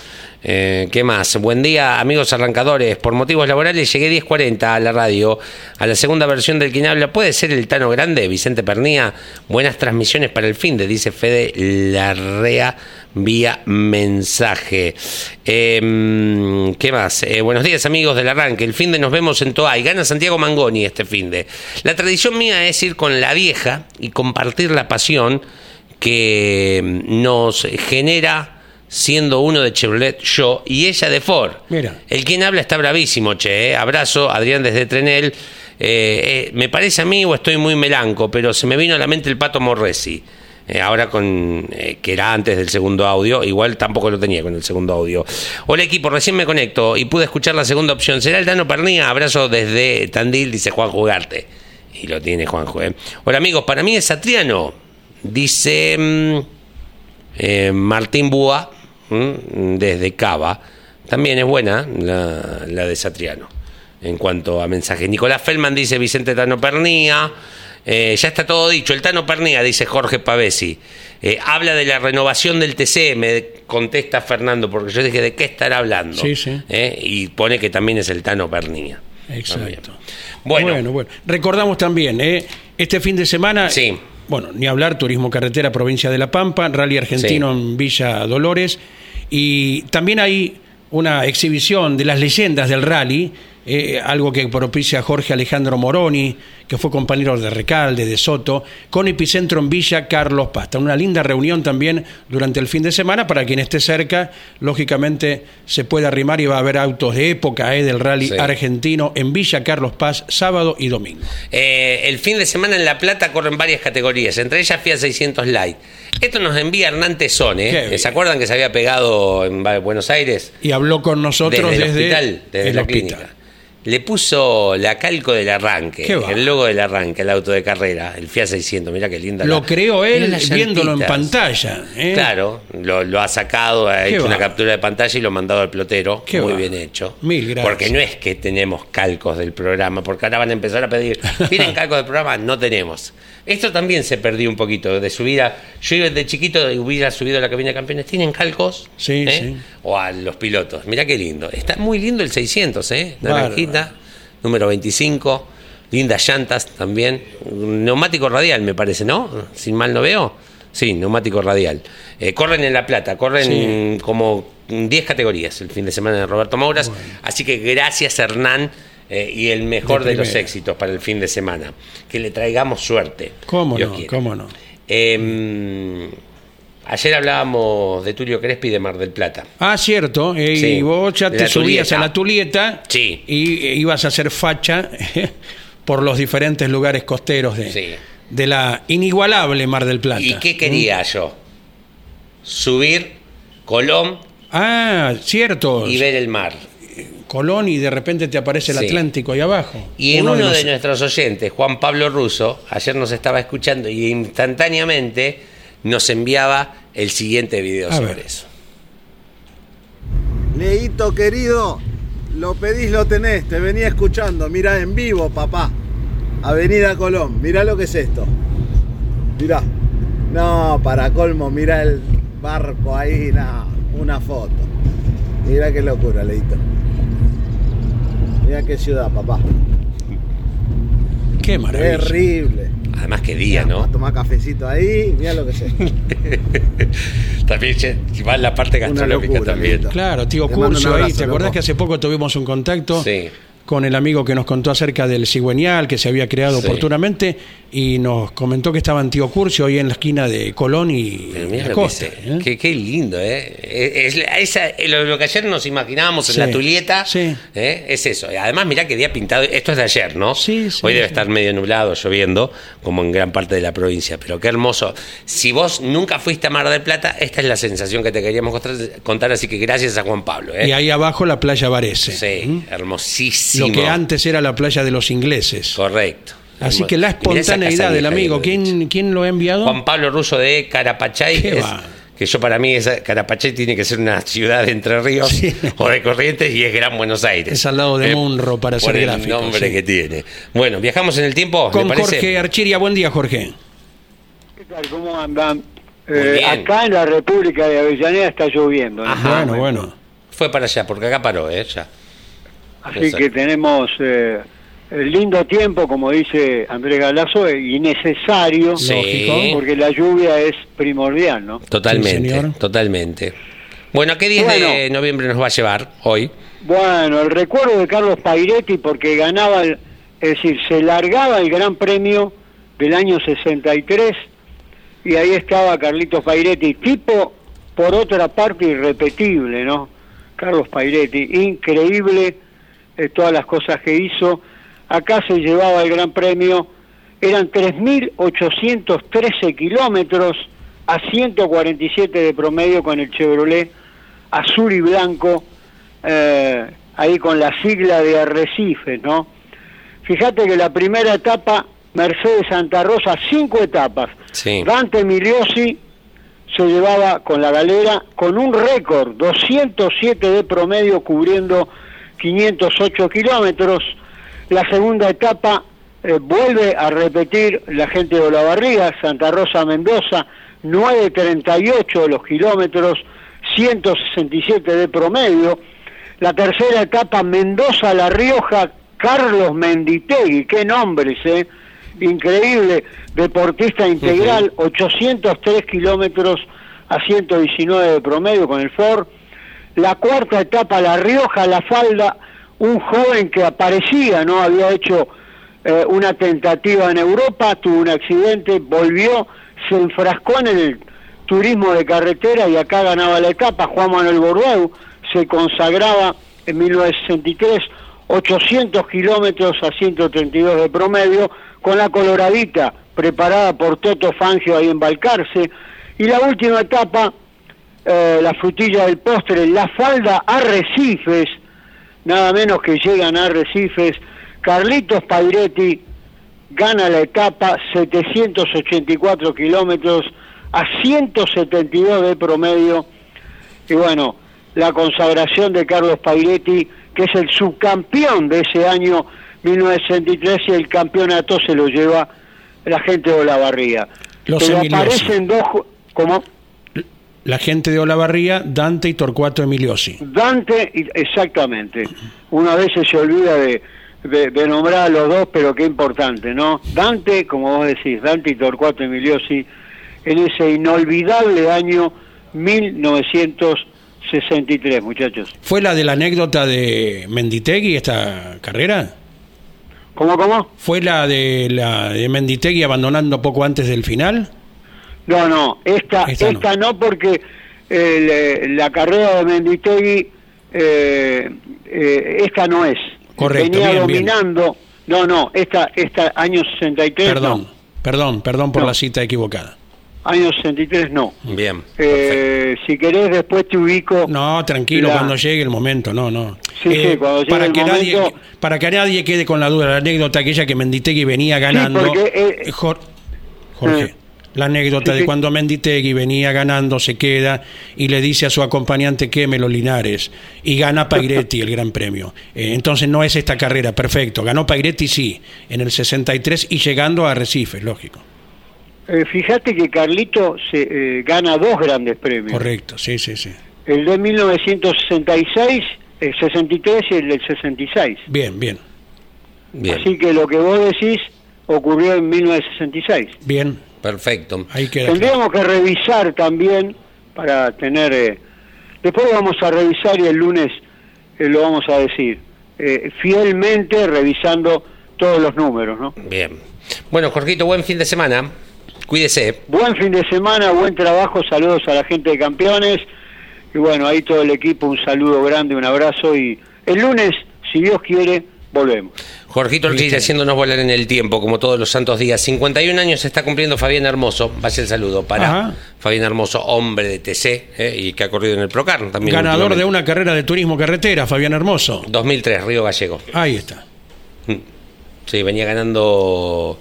Eh, ¿Qué más? Buen día, amigos arrancadores. Por motivos laborales llegué 10.40 a la radio, a la segunda versión del Quien Habla. ¿Puede ser el Tano Grande, Vicente Pernía? Buenas transmisiones para el fin de, dice Fede Larrea vía mensaje. Eh, ¿Qué más? Eh, buenos días, amigos del arranque. El fin de nos vemos en Toay. Gana Santiago Mangoni este fin de. La tradición mía es ir con la vieja y compartir la pasión que nos genera siendo uno de Chevrolet yo y ella de Ford. Mira. El quien habla está bravísimo, che. ¿eh? Abrazo, Adrián desde Trenel. Eh, eh, me parece a mí o estoy muy melanco, pero se me vino a la mente el pato Morresi. Eh, ahora con eh, que era antes del segundo audio, igual tampoco lo tenía con el segundo audio. Hola equipo, recién me conecto y pude escuchar la segunda opción. ¿Será el Dano Pernía? Abrazo desde Tandil, dice Juan Jugarte. Y lo tiene Juanjo. ¿eh? Hola amigos, para mí es Satriano, dice mm, Martín Búa mm, desde Cava. También es buena la, la de Satriano en cuanto a mensajes. Nicolás Feldman dice Vicente Tano Pernía. Eh, ya está todo dicho. El Tano Pernía, dice Jorge Pavesi. Eh, habla de la renovación del TC, me contesta Fernando, porque yo dije, ¿de qué estará hablando? Sí, sí. Eh, y pone que también es el Tano Pernía. Exacto. Bueno. bueno, bueno. Recordamos también, ¿eh? este fin de semana, Sí. Bueno, ni hablar, Turismo Carretera, provincia de La Pampa, Rally Argentino en Villa Dolores, y también hay una exhibición de las leyendas del rally, eh, algo que propicia Jorge Alejandro Moroni, que fue compañero de Recalde, de Soto, con epicentro en Villa Carlos Pasta. Una linda reunión también durante el fin de semana para quien esté cerca, lógicamente se puede arrimar y va a haber autos de época eh, del rally Sí. argentino en Villa Carlos Paz, sábado y domingo. Eh, el fin de semana en La Plata corren varias categorías, entre ellas Fiat 600 Light. Esto nos envía Hernán. Qué ¿eh? ¿Se acuerdan que se había pegado en Buenos Aires? Y habló con nosotros desde, desde, el hospital, desde el la hospital. clínica. Le puso la calco del arranque, el logo del arranque, el auto de carrera, el Fiat 600. Mira qué linda. Lo la- creó él viéndolo en pantalla. ¿eh? Claro, lo, lo ha sacado, ha Qué hecho una captura de pantalla y lo ha mandado al plotero. Qué Muy va. bien hecho. Mil gracias. Porque no es que tenemos calcos del programa, porque ahora van a empezar a pedir, ¿tienen calcos del programa? No tenemos. Esto también se perdió un poquito, de subir a... Yo de chiquito hubiera subido a la cabina de campeones. ¿Tienen calcos? Sí, ¿Eh? sí. O a los pilotos. Mirá qué lindo. Está muy lindo el 600, ¿eh? Naranjita, número 25. Lindas llantas también. Neumático radial, me parece, ¿no? Sin mal no veo. Sí, neumático radial. Eh, corren en La Plata, corren Sí. como 10 categorías el fin de semana de Roberto Mouras. Así que gracias, Hernán. Eh, y el mejor De de, los éxitos para el fin de semana. Que le traigamos suerte. ¿Cómo no? ¿Cómo no? Eh, ayer hablábamos de Tulio Crespi de Mar del Plata. Ah, cierto. eh, Sí, y vos ya te subías Tulieta. a la Tulieta Sí. y eh, ibas a hacer facha por los diferentes lugares costeros de, Sí. de la inigualable Mar del Plata. ¿Y qué quería yo? Subir Colón Ah, cierto. y ver el mar. Colón y de repente te aparece el Sí. Atlántico ahí abajo. Y uno, de, los- nuestros oyentes, Juan Pablo Russo, ayer nos estaba escuchando y instantáneamente nos enviaba el siguiente video A sobre ver. eso. Leito querido, lo pedís, lo tenés, te venía escuchando, mira en vivo, papá. Avenida Colón, mirá lo que es esto. Mirá. No, para colmo, mira el barco ahí, no, una foto. Mira qué locura, Leito. Mira qué ciudad, papá. Qué maravilla. Terrible. Además que día, A ¿no? tomar cafecito ahí, mira lo que esto. también che, va en la parte gastronómica locura, también. Claro, tío Te Curcio ahí. ¿Te acordás loco. que hace poco tuvimos un contacto Sí. Con el amigo que nos contó acerca del cigüeñal que se había creado Sí. oportunamente y nos comentó que estaba en Tío Curcio ahí en la esquina de Colón y la que costa. ¿eh? qué, qué lindo, ¿eh? Es, esa- lo, que ayer nos imaginábamos en Sí, la Tulieta, sí. ¿eh? es eso. Además, mirá que día pintado, esto es de ayer, ¿no? Sí, sí, Hoy debe estar medio nublado, lloviendo, como en gran parte de la provincia, pero qué hermoso. Si vos nunca fuiste a Mar del Plata, esta es la sensación que te queríamos contar, así que gracias a Juan Pablo, ¿eh? Y ahí abajo la playa Varese. Sí, hermosísimo. Lo que antes era la playa de los ingleses. Correcto. Así Hermoso. que la espontaneidad del amigo, ¿quién, ¿quién lo ha enviado? Juan Pablo Russo de Carapachay. Qué es- va. que yo para mí esa Carapachay tiene que ser una ciudad de Entre Ríos Sí. o de Corrientes y es Gran Buenos Aires. Es al lado de Munro para por ser el gráfico, nombre sí. que tiene. Bueno, viajamos en el tiempo. ¿le Con parece? Jorge Archiria. Buen día, Jorge. ¿Qué tal? ¿Cómo andan? Eh, acá en la República de Avellaneda está lloviendo. ¿no? Ajá. bueno, bueno. Fue para allá, porque acá paró, ¿eh? Ya. Así Exacto. que tenemos eh, lindo tiempo, como dice Andrés Galazo, y necesario, Sí. Lógico. porque la lluvia es primordial, ¿no? Totalmente, totalmente. Bueno, ¿a qué 10 de noviembre nos va a llevar hoy? Bueno, el recuerdo de Carlos Pairetti porque ganaba, el- es decir, se largaba el Gran Premio del año 63 y ahí estaba Carlitos Pairetti, tipo por otra parte irrepetible, ¿no? Carlos Pairetti, increíble eh, todas las cosas que hizo. Acá se llevaba el Gran Premio, eran 3.813 kilómetros a 147 de promedio con el Chevrolet azul y blanco, eh, ahí con la sigla de Arrecifes, ¿no? Fíjate que la primera etapa, Mercedes Santa Rosa, cinco etapas. Sí. Dante Miliosi se llevaba con la galera con un récord, 207 de promedio cubriendo 508 kilómetros. La segunda etapa eh, vuelve a repetir la gente de Olavarría, Santa Rosa Mendoza, 9.38 los kilómetros, 167 de promedio. La tercera etapa, Mendoza La Rioja, Carlos Menditegui, qué nombres, ¿eh? Increíble, deportista integral, 803 kilómetros a 119 de promedio con el Ford. La cuarta etapa, La Rioja, La Falda, un joven que aparecía, ¿no? Había hecho eh, una tentativa en Europa, tuvo un accidente, volvió, se enfrascó en el turismo de carretera y acá ganaba la etapa. Juan Manuel Bordeu se consagraba en 1963, 800 kilómetros a 132 de promedio, con la coloradita preparada por Toto Fangio ahí en Balcarce. Y la última etapa, eh, la frutilla del postre, la falda Arrecifes, nada menos que llegan a Arrecifes. Carlitos Pairetti gana la etapa 784 kilómetros a 172 de promedio. Y bueno, la consagración de Carlos Pairetti, que es el subcampeón de ese año 1963 y el campeonato se lo lleva la gente de Olavarría. Los Pero aparecen dos... ¿Cómo? La gente de Olavarría, Dante y Torcuato Emiliosi. Dante, exactamente. Uno a veces se olvida de, de- de nombrar a los dos, pero qué importante, ¿no? Dante, como vos decís, Dante y Torcuato Emiliosi, en ese inolvidable año 1963, muchachos. ¿Fue la de la anécdota de Menditegui esta carrera? ¿Cómo, cómo? ¿Fue la de la de Menditegui abandonando poco antes del final? No, no, esta, Esta esta, no. no. porque eh, le- la carrera de Menditegui, eh, eh, esta no es. Correcto, Venía bien, bien. dominando. No, no, esta, esta año 63 Perdón, no. perdón, perdón por No. la cita equivocada. Año 63 no. Bien. Eh, si querés después te ubico. No, tranquilo, La- cuando llegue el momento, no, no. Sí, sí, cuando llegue para el que nadie momento- para que nadie quede con la duda, la anécdota aquella que Menditegui venía ganando. porque, eh, Eh, Jor- Jorge, eh. La anécdota Sí, de sí. cuando Menditegui venía ganando, se queda y le dice a su acompañante quémelo Linares y gana Pairetti el Gran Premio. Eh, entonces no es esta carrera, perfecto. Ganó Pairetti sí, en el 63 y llegando a Recife, lógico. Eh, fíjate que Carlito se, eh, gana dos grandes premios. Correcto, sí, sí, sí. El de 1966, el 63 y el del 66. Bien, bien, Bien. Así que lo que vos decís ocurrió en 1966. bien. Perfecto. Ahí queda. claro. Tendríamos que revisar también para tener... eh, después vamos a revisar y el lunes eh, lo vamos a decir. eh, fielmente revisando todos los números, ¿no? Bien. Bueno, Jorgito, buen fin de semana. Cuídese. Buen fin de semana, buen trabajo, saludos a la gente de campeones y bueno, ahí todo el equipo, un saludo grande, un abrazo y el lunes, si Dios quiere, volvemos. Jorgito Ortiz haciéndonos volar en el tiempo, como todos los santos días. 51 años está cumpliendo Fabián Hermoso. Vaya el saludo para Ajá. Fabián Hermoso, hombre de TC eh, y que ha corrido en el Procar también. Ganador de una carrera de turismo carretera, Fabián Hermoso. 2003, Río Gallego. Ahí está. Sí, venía ganando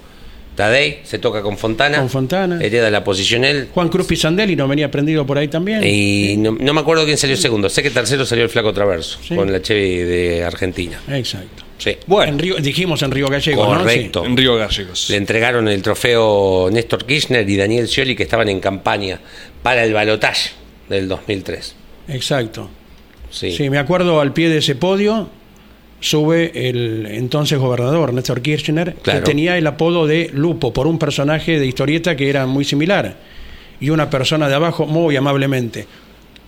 Tadei, se toca con Fontana. Con Fontana. Hereda la posición él. Juan Cruz Pisandelli no venía prendido por ahí también. Y no, no me acuerdo quién salió segundo. Sé que tercero salió el Flaco Traverso, Sí. con la Chevy de Argentina. Exacto. Sí. En Río- dijimos en Río Gallegos, Correcto. ¿no? En Río Gallegos. Le entregaron el trofeo Néstor Kirchner y Daniel Scioli que estaban en campaña para el balotaje del 2003. Sí, exacto. Sí. Sí, me acuerdo al pie de ese podio sube el entonces gobernador Néstor Kirchner, Claro. que tenía el apodo de Lupo por un personaje de historieta que era muy similar. Y una persona de abajo, muy amablemente,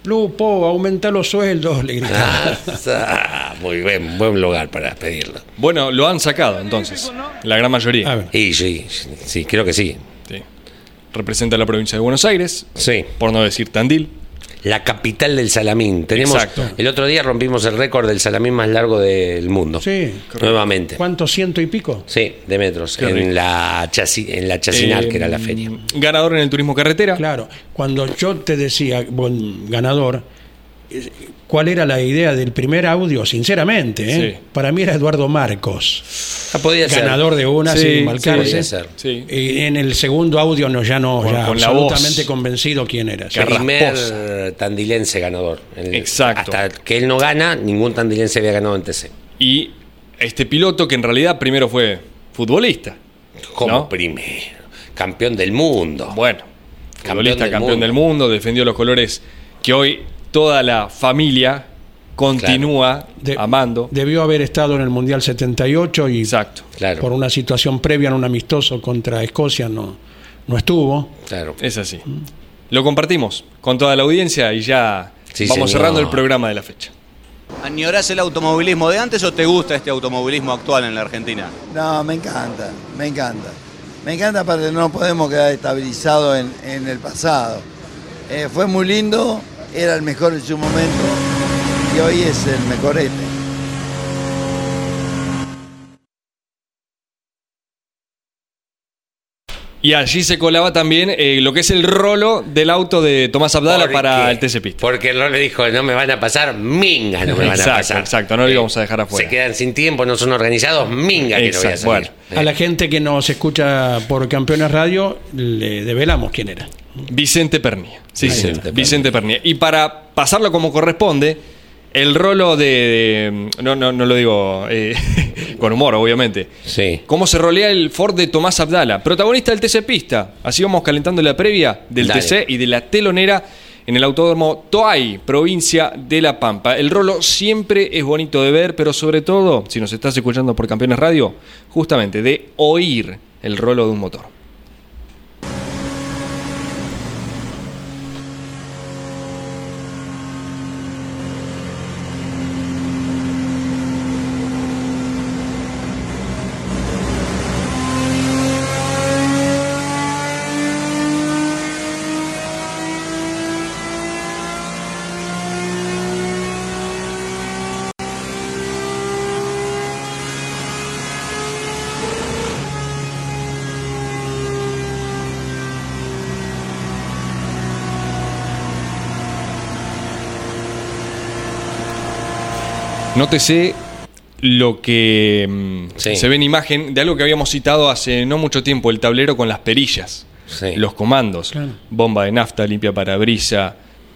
Lupo, aumenta los sueldos, le gritaba. Ah, muy bien, buen lugar para pedirlo. Bueno, lo han sacado entonces, la gran mayoría. A. Y sí, sí, creo que sí. Sí. Representa la provincia de Buenos Aires, Sí. por no decir Tandil. La capital del salamín. Tenemos, Exacto. el otro día rompimos el récord del salamín más largo del mundo. Sí. Nuevamente. ¿Cuántos ciento y pico? Sí, de metros. Qué rico. En la, chasi- en la chacinal, Eh, que era la feria. Ganador en el turismo carretera. Claro, cuando yo te decía, buen ganador, ¿cuál era la idea del primer audio? Sinceramente, ¿eh? Sí. para mí era Eduardo Marcos, Ah, podía ser. ganador de una Sí, sin. Sí. Y en el segundo audio no, ya no, Con- ya con absolutamente voz. convencido quién era. Primer tandilense ganador. El- Exacto. Hasta que él no gana, ningún tandilense había ganado en TC. Y este piloto que en realidad primero fue futbolista. Como ¿No? primero. Campeón del mundo. Bueno, Campeón futbolista, del campeón mundo. del mundo, defendió los colores que hoy toda la familia continúa De- amando. Debió haber estado en el Mundial 78 y Exacto. Claro. por una situación previa en un amistoso contra Escocia no, no estuvo. Claro. Es así. Lo compartimos con toda la audiencia y ya Sí, vamos señor. cerrando el programa de la fecha. ¿Añorás el automovilismo de antes o te gusta este automovilismo actual en la Argentina? No, me encanta, me encanta. Me encanta porque no podemos quedar estabilizados en, en el pasado. Eh, fue muy lindo, era el mejor en su momento y hoy es el mejor este. Y allí se colaba también eh, lo que es el rolo del auto de Tomás Abdala Porque- para el TC Pista. Porque el rol le dijo, no me van a pasar, minga no me van Exacto, a pasar. exacto, no lo íbamos a dejar afuera. Se quedan sin tiempo, no son organizados, minga que no voy a salir. bueno. A la gente que nos escucha por Campeones Radio, le develamos quién era. Vicente Pernia. Sí, Vicente sí, Pernia. Vicente. Y para pasarlo como corresponde, el rolo de. de- no, no, no lo digo eh, con humor, obviamente. Sí. ¿Cómo se rolea el Ford de Tomás Abdala? Protagonista del TC Pista. Así vamos calentando la previa del Dale. TC y de la telonera en el autódromo Toay, provincia de La Pampa. El rolo siempre es bonito de ver, pero sobre todo, si nos estás escuchando por Campeones Radio, justamente de oír el rolo de un motor. Nótese lo que mm, Sí. se ve en imagen de algo que habíamos citado hace no mucho tiempo, el tablero con las perillas, Sí. los comandos, Claro. bomba de nafta, limpia parabrisa,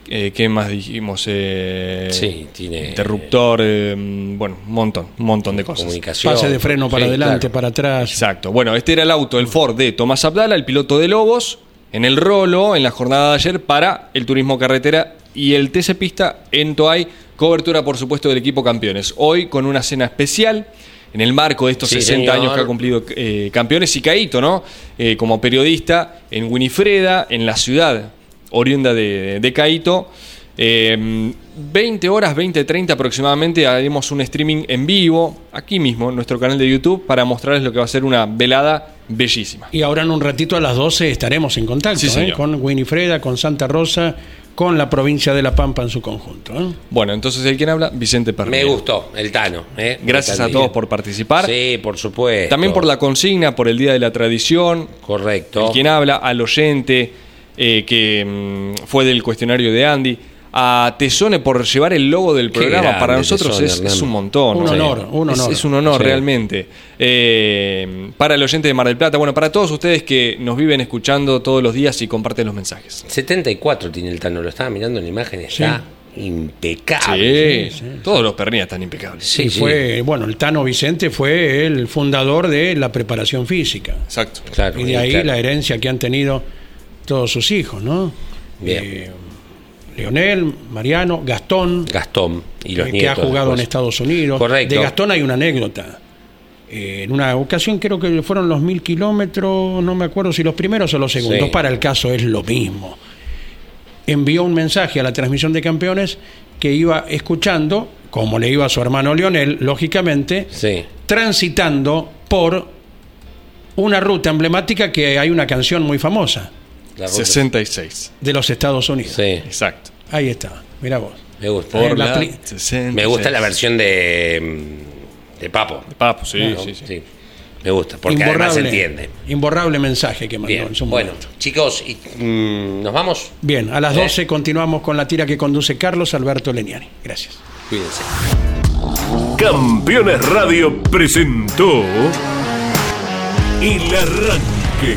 eh, ¿qué más dijimos? Eh, Sí, tiene- Interruptor, eh, mm, bueno, un montón, un montón de cosas. Comunicación. Pase de freno para Sí, adelante, claro. para atrás. Exacto. Bueno, este era el auto, el Ford de Tomás Abdala, el piloto de Lobos, en el rolo, en la jornada de ayer, para el turismo carretera y el TC Pista en Toay. Cobertura, por supuesto, del equipo campeones. Hoy con una cena especial. En el marco de estos Sí, 60 señor. años que ha cumplido eh, campeones y Caíto, ¿no? Eh, como periodista en Winifreda, en la ciudad oriunda de, de Caíto. Eh, 20 horas, 20, 30 aproximadamente, haremos un streaming en vivo, aquí mismo, en nuestro canal de YouTube, para mostrarles lo que va a ser una velada bellísima. Y ahora en un ratito a las 12 estaremos en contacto Sí, ¿eh? con Winifreda, con Santa Rosa, con la provincia de La Pampa en su conjunto. ¿eh? Bueno, entonces el quien habla, Vicente Pernia. Me gustó, el Tano. ¿eh? Gracias a todos por participar. Sí, por supuesto. También por la consigna, por el Día de la Tradición. Correcto. El quien habla, al oyente eh, que mm, fue del cuestionario de Andy. A Tesone por llevar el logo del programa. grande, Para nosotros Tesone, es, es un montón. Un ¿no? honor, un Es- honor. Es, un honor Sí. realmente. Eh, para el oyente de Mar del Plata, bueno, para todos ustedes que nos viven escuchando todos los días y comparten los mensajes. 74 tiene el Tano, lo estaba mirando en la imagen, está impecable. Sí, todos los pernías están impecables. Sí, y sí. fue, bueno, el Tano Vicente fue el fundador de la preparación física. Exacto. Claro, Y de ahí claro. la herencia que han tenido todos sus hijos, ¿no? Bien. Eh, Leonel, Mariano, Gastón, Gastón y los eh, que nietos. ha jugado en. Estados Unidos. Correcto. De Gastón hay una anécdota. Eh, en una ocasión creo que fueron los mil kilómetros, no me acuerdo si los primeros o los segundos, Sí. para el caso es lo mismo. Envió un mensaje a la transmisión de campeones que iba escuchando, como le iba a su hermano Leonel, lógicamente, Sí. transitando por una ruta emblemática que hay una canción muy famosa La ruta. 66. de los Estados Unidos. Sí, Exacto. Ahí está, mira vos. me gusta. Por Por la la pli- 66. Me gusta la versión de, de Papo. Papo, sí, Claro, sí, sí. Me gusta, porque además se entiende. imborrable mensaje que mandó Bien, en su bueno, chicos, y, mm, ¿nos vamos? Bien, a las Sí. 12 continuamos con la tira que conduce Carlos Alberto Leniani. Gracias. Cuídense. Campeones Radio presentó El Arranque.